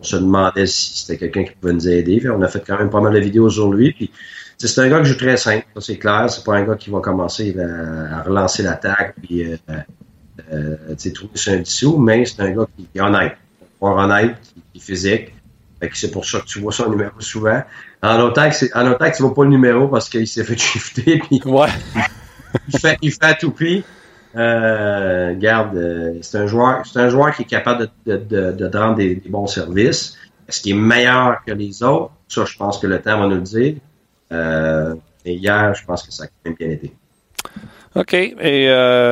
on se demandait si c'était quelqu'un qui pouvait nous aider. on a fait quand même pas mal de vidéos sur lui. C'est un gars qui joue très simple, c'est clair. C'est pas un gars qui va commencer à, relancer l'attaque puis euh, euh, trouver sur un dessous, mais c'est un gars qui est honnête. Honnête, qui, est physique. c'est pour ça que tu vois son numéro souvent. En autant que, en autant que tu vois pas le numéro parce qu'il s'est fait shifter. Puis ouais. il, fait, il fait à tout prix. Euh, garde, euh, c'est un joueur, c'est un joueur qui est capable de, de, de, de rendre des, des, bons services. Est-ce qu'il est meilleur que les autres? Ça, je pense que le temps va nous le dire. Euh, et hier, je pense que ça a quand même bien été. OK. Et euh,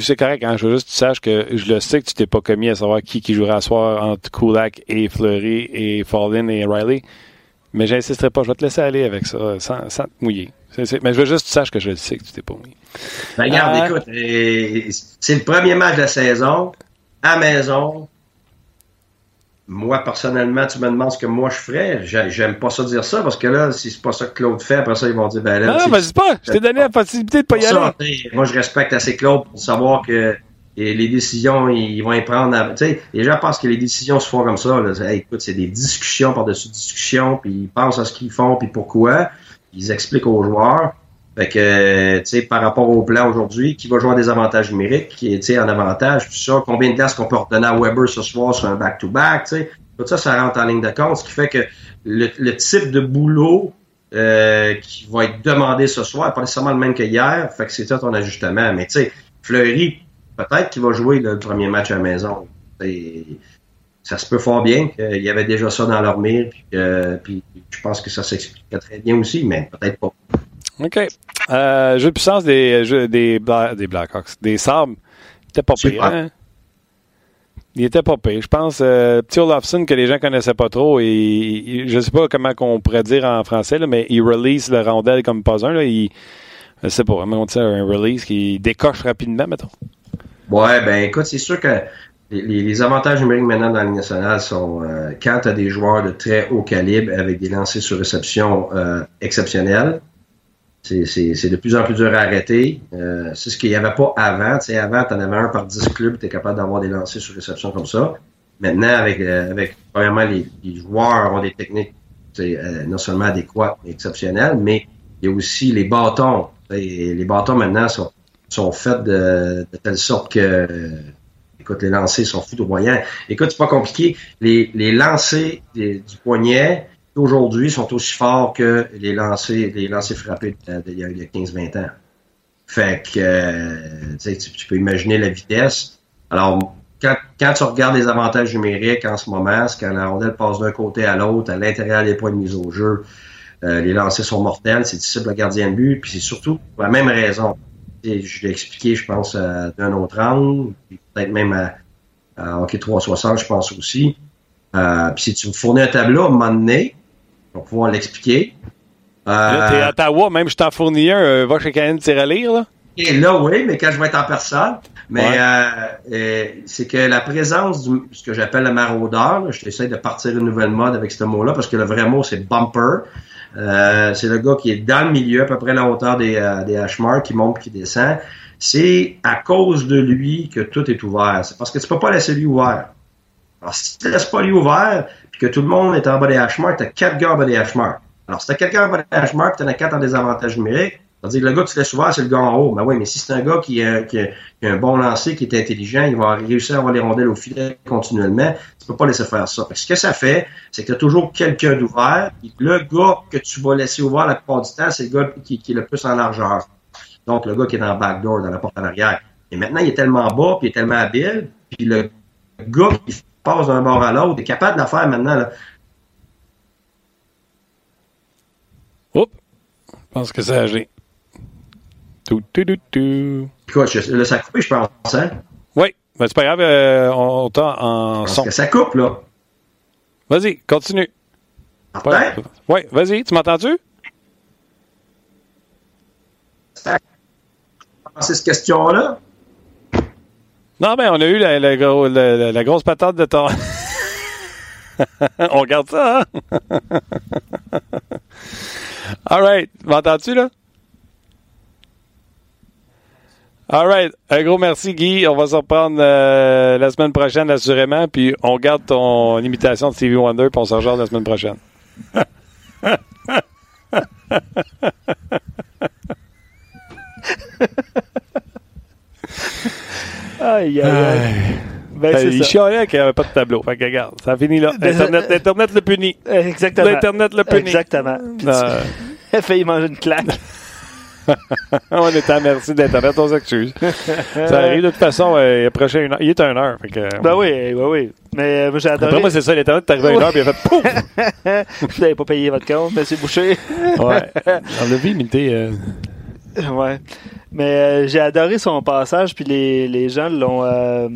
c'est correct. Hein? Je veux juste que tu saches que je le sais que tu t'es pas commis à savoir qui, qui jouera à soir entre Kulak et Fleury et Fallin et Riley. Mais j'insisterai pas. Je vais te laisser aller avec ça sans, sans te mouiller. mais je veux juste que tu saches que je le sais que tu t'es pas mouillé. Ben, regarde, euh, écoute, c'est le premier match de la saison à maison moi, personnellement, tu me demandes ce que moi je ferais. J'aime pas ça dire ça parce que là, si c'est pas ça que Claude fait, après ça, ils vont dire, ben là. Non, vas-y pas. Je t'ai donné la possibilité de pas y aller. moi, je respecte assez Claude pour savoir que les décisions, ils vont y prendre. Tu sais, les gens pensent que les décisions se font comme ça. Là. écoute, c'est des discussions par-dessus discussions, puis ils pensent à ce qu'ils font, puis pourquoi. Ils expliquent aux joueurs. Fait que, tu sais, par rapport au plan aujourd'hui, qui va jouer des avantages numériques, qui est, en avantage, tout ça, combien de places qu'on peut redonner à Weber ce soir sur un back-to-back, tu sais, tout ça, ça rentre en ligne de compte, ce qui fait que le, type de boulot euh, qui va être demandé ce soir pas nécessairement le même que hier, fait que c'est ça ton ajustement. Mais tu sais, Fleury, peut-être qu'il va jouer le premier match à la maison. ça se peut fort bien qu'il y avait déjà ça dans leur mire, puis, je pense que ça s'explique très bien aussi, mais peut-être pas. OK. Euh, jeu de puissance des, jeux, des, des Blackhawks. Des Sabres. Il était pas pire, hein? Il était pas pire. Je pense, euh, petit Olafson que les gens connaissaient pas trop, et, je sais pas comment qu'on pourrait dire en français, là, mais il release le rondelle comme pas un. Là, il, je sais pas, on dit un release qui décoche rapidement, mettons. Ouais, ben écoute, c'est sûr que les, les, avantages numériques maintenant dans la Ligue nationale sont euh, quand tu as des joueurs de très haut calibre avec des lancers sur réception euh, exceptionnels, c'est de plus en plus dur à arrêter. Euh, c'est ce qu'il n'y avait pas avant. sais, avant, tu en avais un par 10 clubs, tu es capable d'avoir des lancers sur réception comme ça. Maintenant, avec, euh, avec premièrement, les, les, joueurs ont des techniques euh, non seulement adéquates, mais exceptionnelles, mais il y a aussi les bâtons. les bâtons maintenant sont sont faites de, de telle sorte que écoute, les lancers sont foudroyants. Écoute, c'est pas compliqué. Les, les lancers du poignet aujourd'hui sont aussi forts que les lancers, les frappés d'il y a 15-20 ans. Fait que euh, tu, tu, peux imaginer la vitesse. Alors, quand, tu regardes les avantages numériques en ce moment, c'est quand la rondelle passe d'un côté à l'autre, à l'intérieur des points de mise au jeu, euh, les lancers sont mortels, c'est difficile le gardien de but, puis c'est surtout pour la même raison. je l'ai expliqué, je pense, d'un autre angle, peut-être même à, à Hockey 360, je pense aussi. Euh, puis si tu me fournis un tableau à un moment donné, on va pouvoir l'expliquer. Euh, là, t'es à Ottawa, même je t'en fournis un, euh, va chez Canadian Tirelire, là? Et là, oui, mais quand je vais être en personne. Mais euh, euh, c'est que la présence du ce que j'appelle le maraudeur, je essaie de partir une nouvelle mode avec ce mot-là, parce que le vrai mot, c'est bumper. Euh, c'est le gars qui est dans le milieu, à peu près la hauteur des, euh, des qui monte, qui descend. C'est à cause de lui que tout est ouvert. C'est parce que tu peux pas laisser lui ouvert. Alors, si tu laisses pas lui ouvert, puis que tout le monde est en bas des hash marks, t'as quatre gars en bas des hash marks. Alors, si t'as quelqu'un en bas des hash marks, t'en as quatre en désavantage numérique, c'est-à-dire que le gars que tu laisses ouvert, c'est le gars en haut. Ben oui, mais si c'est un gars qui qui, a, un bon lancer, qui est intelligent, il va réussir à avoir les rondelles au filet continuellement. Tu peux pas laisser faire ça. ce que ça fait, c'est que tu as toujours quelqu'un d'ouvert. Le gars que tu vas laisser ouvert la plupart du temps, c'est le gars qui, qui, est le plus en largeur. Donc, le gars qui est dans le backdoor, dans la porte en arrière. Et maintenant, il est tellement bas, puis il est tellement habile, puis le gars qui passe d'un bord à l'autre est capable de la faire maintenant. Là. Oups! Je pense que c'est âgé. Tout, tout, tout, tout. Quoi, je, là, ça a coupé, je pense, hein? Oui, ben, c'est pas grave, euh, on t'a en son. que ça coupe, là. Vas-y, continue. Oui, vas-y, tu m'entends-tu? C'est cette question-là? Non, ben, on a eu la, la, gros- la- la grosse patate de ton. on regarde ça, hein? All right. M'entends-tu, là? All right. Un gros merci, Guy. On va se reprendre euh, la semaine prochaine, assurément. Puis on garde ton imitation de Stevie Wonder, puis on se rejoint la semaine prochaine. Aïe, aïe, aïe. Ben, c'est il ça. chialait qu'il n'y avait pas de tableau. Fait que regarde, ça finit là. Internet, Internet le punit. Exactement. L'Internet le punit. Exactement. Puis Euh, tu failli manger une claque. on est à merci d'Internet, on s'excuse. ça arrive de toute façon, euh, il approchait une heure. Il est une heure. Fait que, euh, Ben oui, oui, oui. Mais euh, moi, j'ai adoré. Après moi, c'est ça, l'Internet est arrivé à une heure, puis il a fait pouf! Vous n'avez pas payé votre compte, monsieur Boucher. Ouais. On l'a vu imiter. euh, ouais. Mais euh, j'ai adoré son passage, puis les, les gens l'ont euh,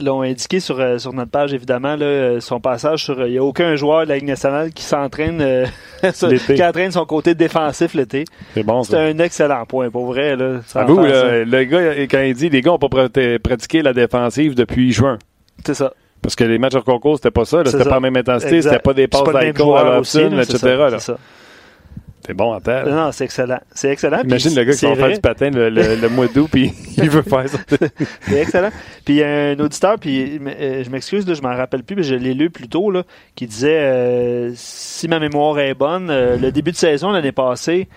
l'ont indiqué sur, euh, sur notre page, évidemment, là, son passage sur. Il n'y a aucun joueur de la Ligue nationale qui s'entraîne, euh, qui entraîne son côté défensif l'été. C'est bon, C'est un excellent point, pour vrai. Là, ça. là, le gars, quand il dit les gars n'ont pas prat- pratiqué la défensive depuis juin. C'est ça. Parce que les matchs hors concours, c'était pas ça. C'était pas la même intensité, c'était pas des passes d'Aiko à Robson, etc. ça, là. C'est bon en tête. Non, c'est excellent. C'est excellent. Imagine le gars qui va faire du patin le, le- le mois d'août, puis il veut faire ça. C'est excellent. Puis il y a un auditeur, puis euh, je m'excuse, là, je m'en rappelle plus, mais je l'ai lu plus tôt, là, qui disait euh, si ma mémoire est bonne, euh, le début de saison l'année passée,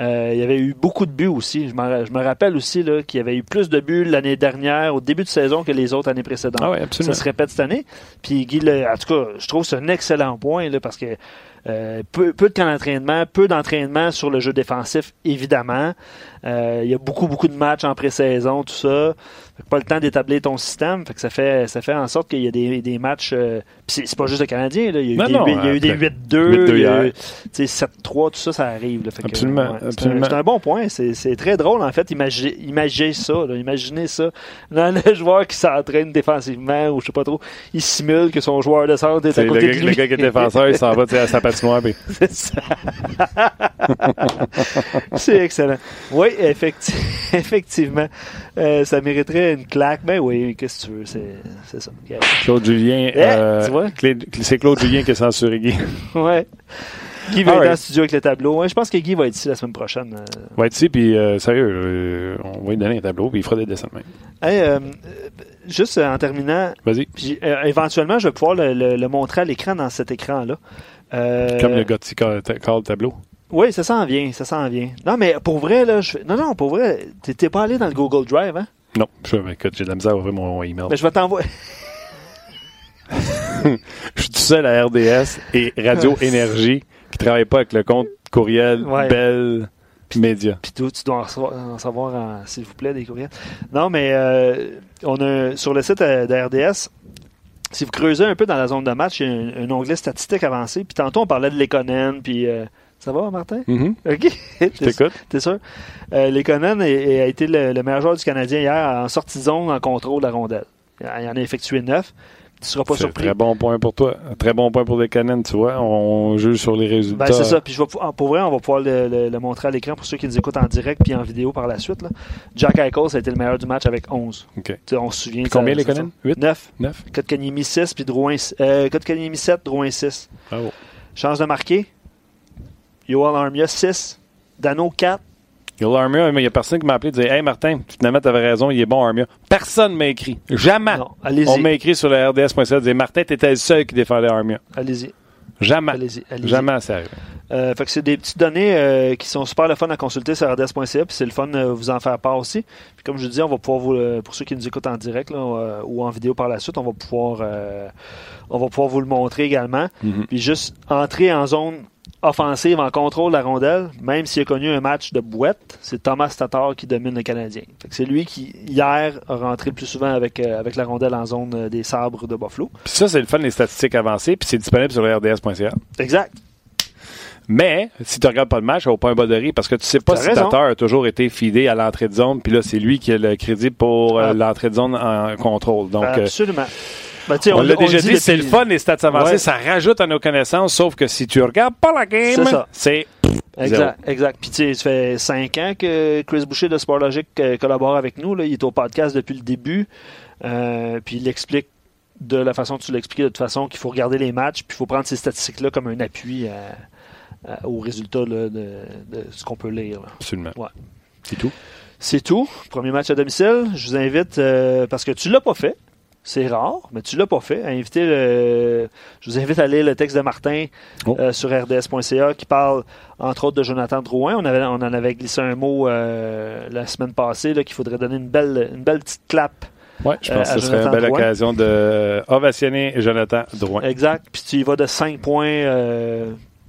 euh, il y avait eu beaucoup de buts aussi. Je, je me rappelle aussi là, qu'il y avait eu plus de buts l'année dernière, au début de saison, que les autres années précédentes. Ah oui, absolument. Ça se répète cette année. Puis Guy, le- en tout cas, je trouve que c'est un excellent point là, parce que euh, peu, peu de camp d'entraînement, peu d'entraînement sur le jeu défensif, évidemment. Euh, il y a beaucoup, beaucoup de matchs en pré-saison, tout ça. Fait que pas le temps d'établir ton système. Fait que ça fait, ça fait en sorte qu'il y a des, des matchs. euh, c'est, pas juste le Canadien. Là. Il y a eu Non, des, non, eu des après, 8-2, 8-2 il y a eu, hier. tu sais, 7-3, tout ça, ça arrive. là. Fait Absolument, c'est un- absolument. C'est, un, bon point. C'est, très drôle, en fait. Imaginez, imaginez ça. là. Imaginez ça. Dans le joueur qui s'entraîne défensivement ou je sais pas trop, il simule que son joueur de centre est à le, côté gars, de lui. le gars qui est défenseur, il s'en va à sa patinoire. puis- C'est ça. C'est excellent. Oui, effecti- effectivement. Euh, ça mériterait une claque. Ben oui, qu'est-ce que tu veux? C'est, ça. Claude Julien. Eh, euh, tu vois? Clé- c'est Claude Julien qui a censuré Guy. Ouais. Guy va All être right. en studio avec le tableau. Ouais, je pense que Guy va être ici la semaine prochaine. Euh, va être ici, puis euh, sérieux, on va lui donner un tableau, puis il fera des dessins de même. hey, juste en terminant, éventuellement, je vais pouvoir le, le- le montrer à l'écran dans cet écran-là. Comme le qui call call le tableau. Oui, ça s'en vient, ça s'en vient. Non, mais pour vrai, là, je... non, non, pour vrai, t'es pas allé dans le Google Drive, hein? Non, je, écoute, j'ai de la misère à ouvrir mon email. Mais je vais t'envoyer. je suis tout seul à RDS et Radio Énergie qui ne travaille pas avec le compte courriel Ouais. Belle Média. Puis tu dois en savoir, s'il vous plaît, des courriels. Non, mais euh, on a sur le site euh, de RDS, si vous creusez un peu dans la zone de match, il y a un, un onglet statistique avancé. Puis tantôt, on parlait de Lekonen, puis... euh, ça va, Martin? Mhm. OK. Je t'écoute. T'es sûr? Euh, Lekonen a été le, le meilleur joueur du Canadien hier en sortie de zone, en contrôle de la rondelle. Il en a effectué neuf. Tu seras pas surpris. très bon point pour toi. Très bon point pour les Canadiens, tu vois. On juge sur les résultats. Ben, c'est ça. Puis je vais, pou- pour vrai, on va pouvoir le, le- le montrer à l'écran pour ceux qui nous écoutent en direct puis en vidéo par la suite. là. Jack Eichel, ça a été le meilleur du match avec 11. OK. Tu sais, on se souvient. Puis combien. Canadiens? 8? 9. 9? Kotkaniemi 6, puis Drouin... Euh, Kotkaniemi 7, Drouin 6. Bravo. Chance de marquer? Yoel Armia 6. Dano 4. Il y a l'Armia, mais il n'y a personne qui m'a appelé et dit Hey Martin, finalement, tu avais raison, il est bon, Armia. Personne m'a écrit. Jamais. Non, allez-y. On m'a écrit sur le RDS.ca disait Martin, tu étais le seul qui défendait Armia. Allez-y. Jamais. Allez-y. allez-y. Jamais ça arrive. Euh, fait que c'est des petites données euh, qui sont super le fun à consulter sur rds.ca, puis c'est le fun de vous en faire part aussi. Puis comme je dis, on va pouvoir vous, pour ceux qui nous écoutent en direct là, euh, ou en vidéo par la suite, on va pouvoir, euh, on va pouvoir vous le montrer également. Mhm. Puis juste entrer en zone offensive en contrôle de la rondelle, même s'il a connu un match de bouette, c'est Thomas Tatar qui domine le Canadien. C'est lui qui, hier, a rentré le plus souvent avec, euh, avec la rondelle en zone euh, des sabres de Buffalo. Puis ça, c'est le fun des statistiques avancées, puis c'est disponible sur RDS.ca. Exact. Mais, si tu regardes pas le match, au point bas de rire, parce que tu sais pas si. Tatar a toujours été fidé à l'entrée de zone, puis là, c'est lui qui a le crédit pour euh, Ah. l'entrée de zone en contrôle. Donc, Absolument. Ben, on l'a déjà dit, c'est le fun, les stats avancées, Ouais. ça rajoute à nos connaissances, sauf que si tu regardes pas la game, C'est Exact, exact. Puis tu sais, ça fait cinq ans que Chris Boucher de Sportlogic euh, collabore avec nous. Là. Il est au podcast depuis le début. Euh, puis il explique de la façon que tu l'expliquais, de toute façon, qu'il faut regarder les matchs, puis il faut prendre ces statistiques-là comme un appui à- à- aux résultats là, de, de ce qu'on peut lire. là. Absolument. Ouais. C'est tout. C'est tout. Premier match à domicile. Je vous invite, euh, parce que tu l'as pas fait. C'est rare, mais tu l'as pas fait. Le- je vous invite à lire le texte de Martin Oh. euh, sur rds.ca qui parle entre autres de Jonathan Drouin. On, avait, on en avait glissé un mot euh, la semaine passée qu'il faudrait donner une belle, une belle petite clap. Ouais, je Euh, pense que ce serait une belle Drouin. occasion de ovationner Jonathan Drouin. Exact. Puis tu y vas de 5 points.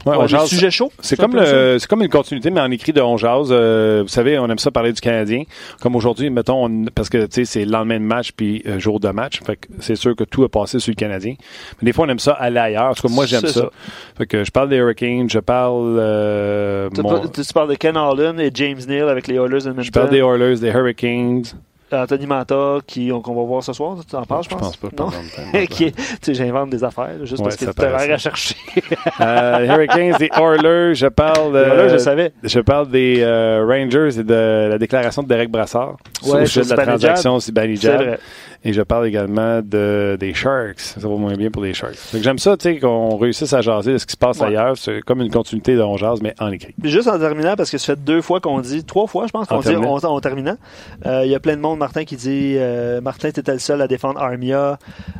Ouais, on jase- sujets chauds. C'est un comme, le, c'est comme une continuité, mais en écrit de On Jase. Euh, vous savez, on aime ça parler du Canadien. Comme aujourd'hui, mettons, on- parce que tu sais, c'est le lendemain de match puis euh, jour de match. Fait que c'est sûr que tout a passé sur le Canadien. Mais des fois, on aime ça aller ailleurs. En tout cas, moi, j'aime ça. ça. Fait que je parle des Hurricanes, je parle. euh, Tu, mon- tu- tu parles de Ken Holland et James Neal avec les Oilers de je parle des Oilers, des Hurricanes. Anthony Manta, qui, qu'on va voir ce soir. Tu en parles, je Je pense? pas. je Non? pense pas. Qui est- tu sais, j'invente des affaires, juste Ouais, parce que tu as l'air à chercher. Euh, Hurricanes, des Oilers, je parle. Euh, Oilers, je savais. Je parle des euh, Rangers et de la déclaration de Derek Brassard sur Ouais, le sur sujet de la transaction C'est Zibanejad. Et je parle également de, des Sharks. Ça va moins bien pour les Sharks. J'aime ça, tu sais, qu'on réussisse à jaser de ce qui se passe Ouais. ailleurs. C'est comme une continuité de On jase, mais en écrit. Puis juste en terminant, parce que ça fait deux fois qu'on dit, trois fois, je pense, qu'on dit terminant. en, terminant. Euh, Il y a plein de monde, Martin, qui dit euh, Martin, t'étais le seul à défendre Armia.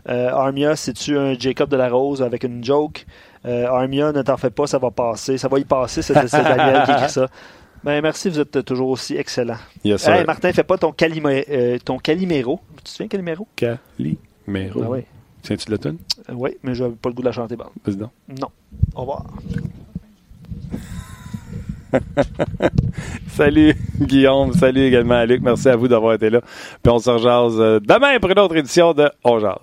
Euh, Armia, c'est-tu un Jacob de la Rose avec une joke? Euh, Armia, ne t'en fais pas, ça va passer. Ça va y passer, c'est c'est Daniel qui écrit ça. Ben, merci, vous êtes toujours aussi excellent. Hey, Martin, fais pas ton, Calima- euh, ton Calimero. Tu te souviens, Calimero? Calimero. Ah oui. Tiens-tu de la tune? Euh, oui, mais je n'avais pas le goût de la chanter. Bon. Vas-y donc. Non. Au revoir. Salut Guillaume, salut également à Luc. Merci à vous d'avoir été là. Puis on se rejase euh, demain pour une autre édition de On jase.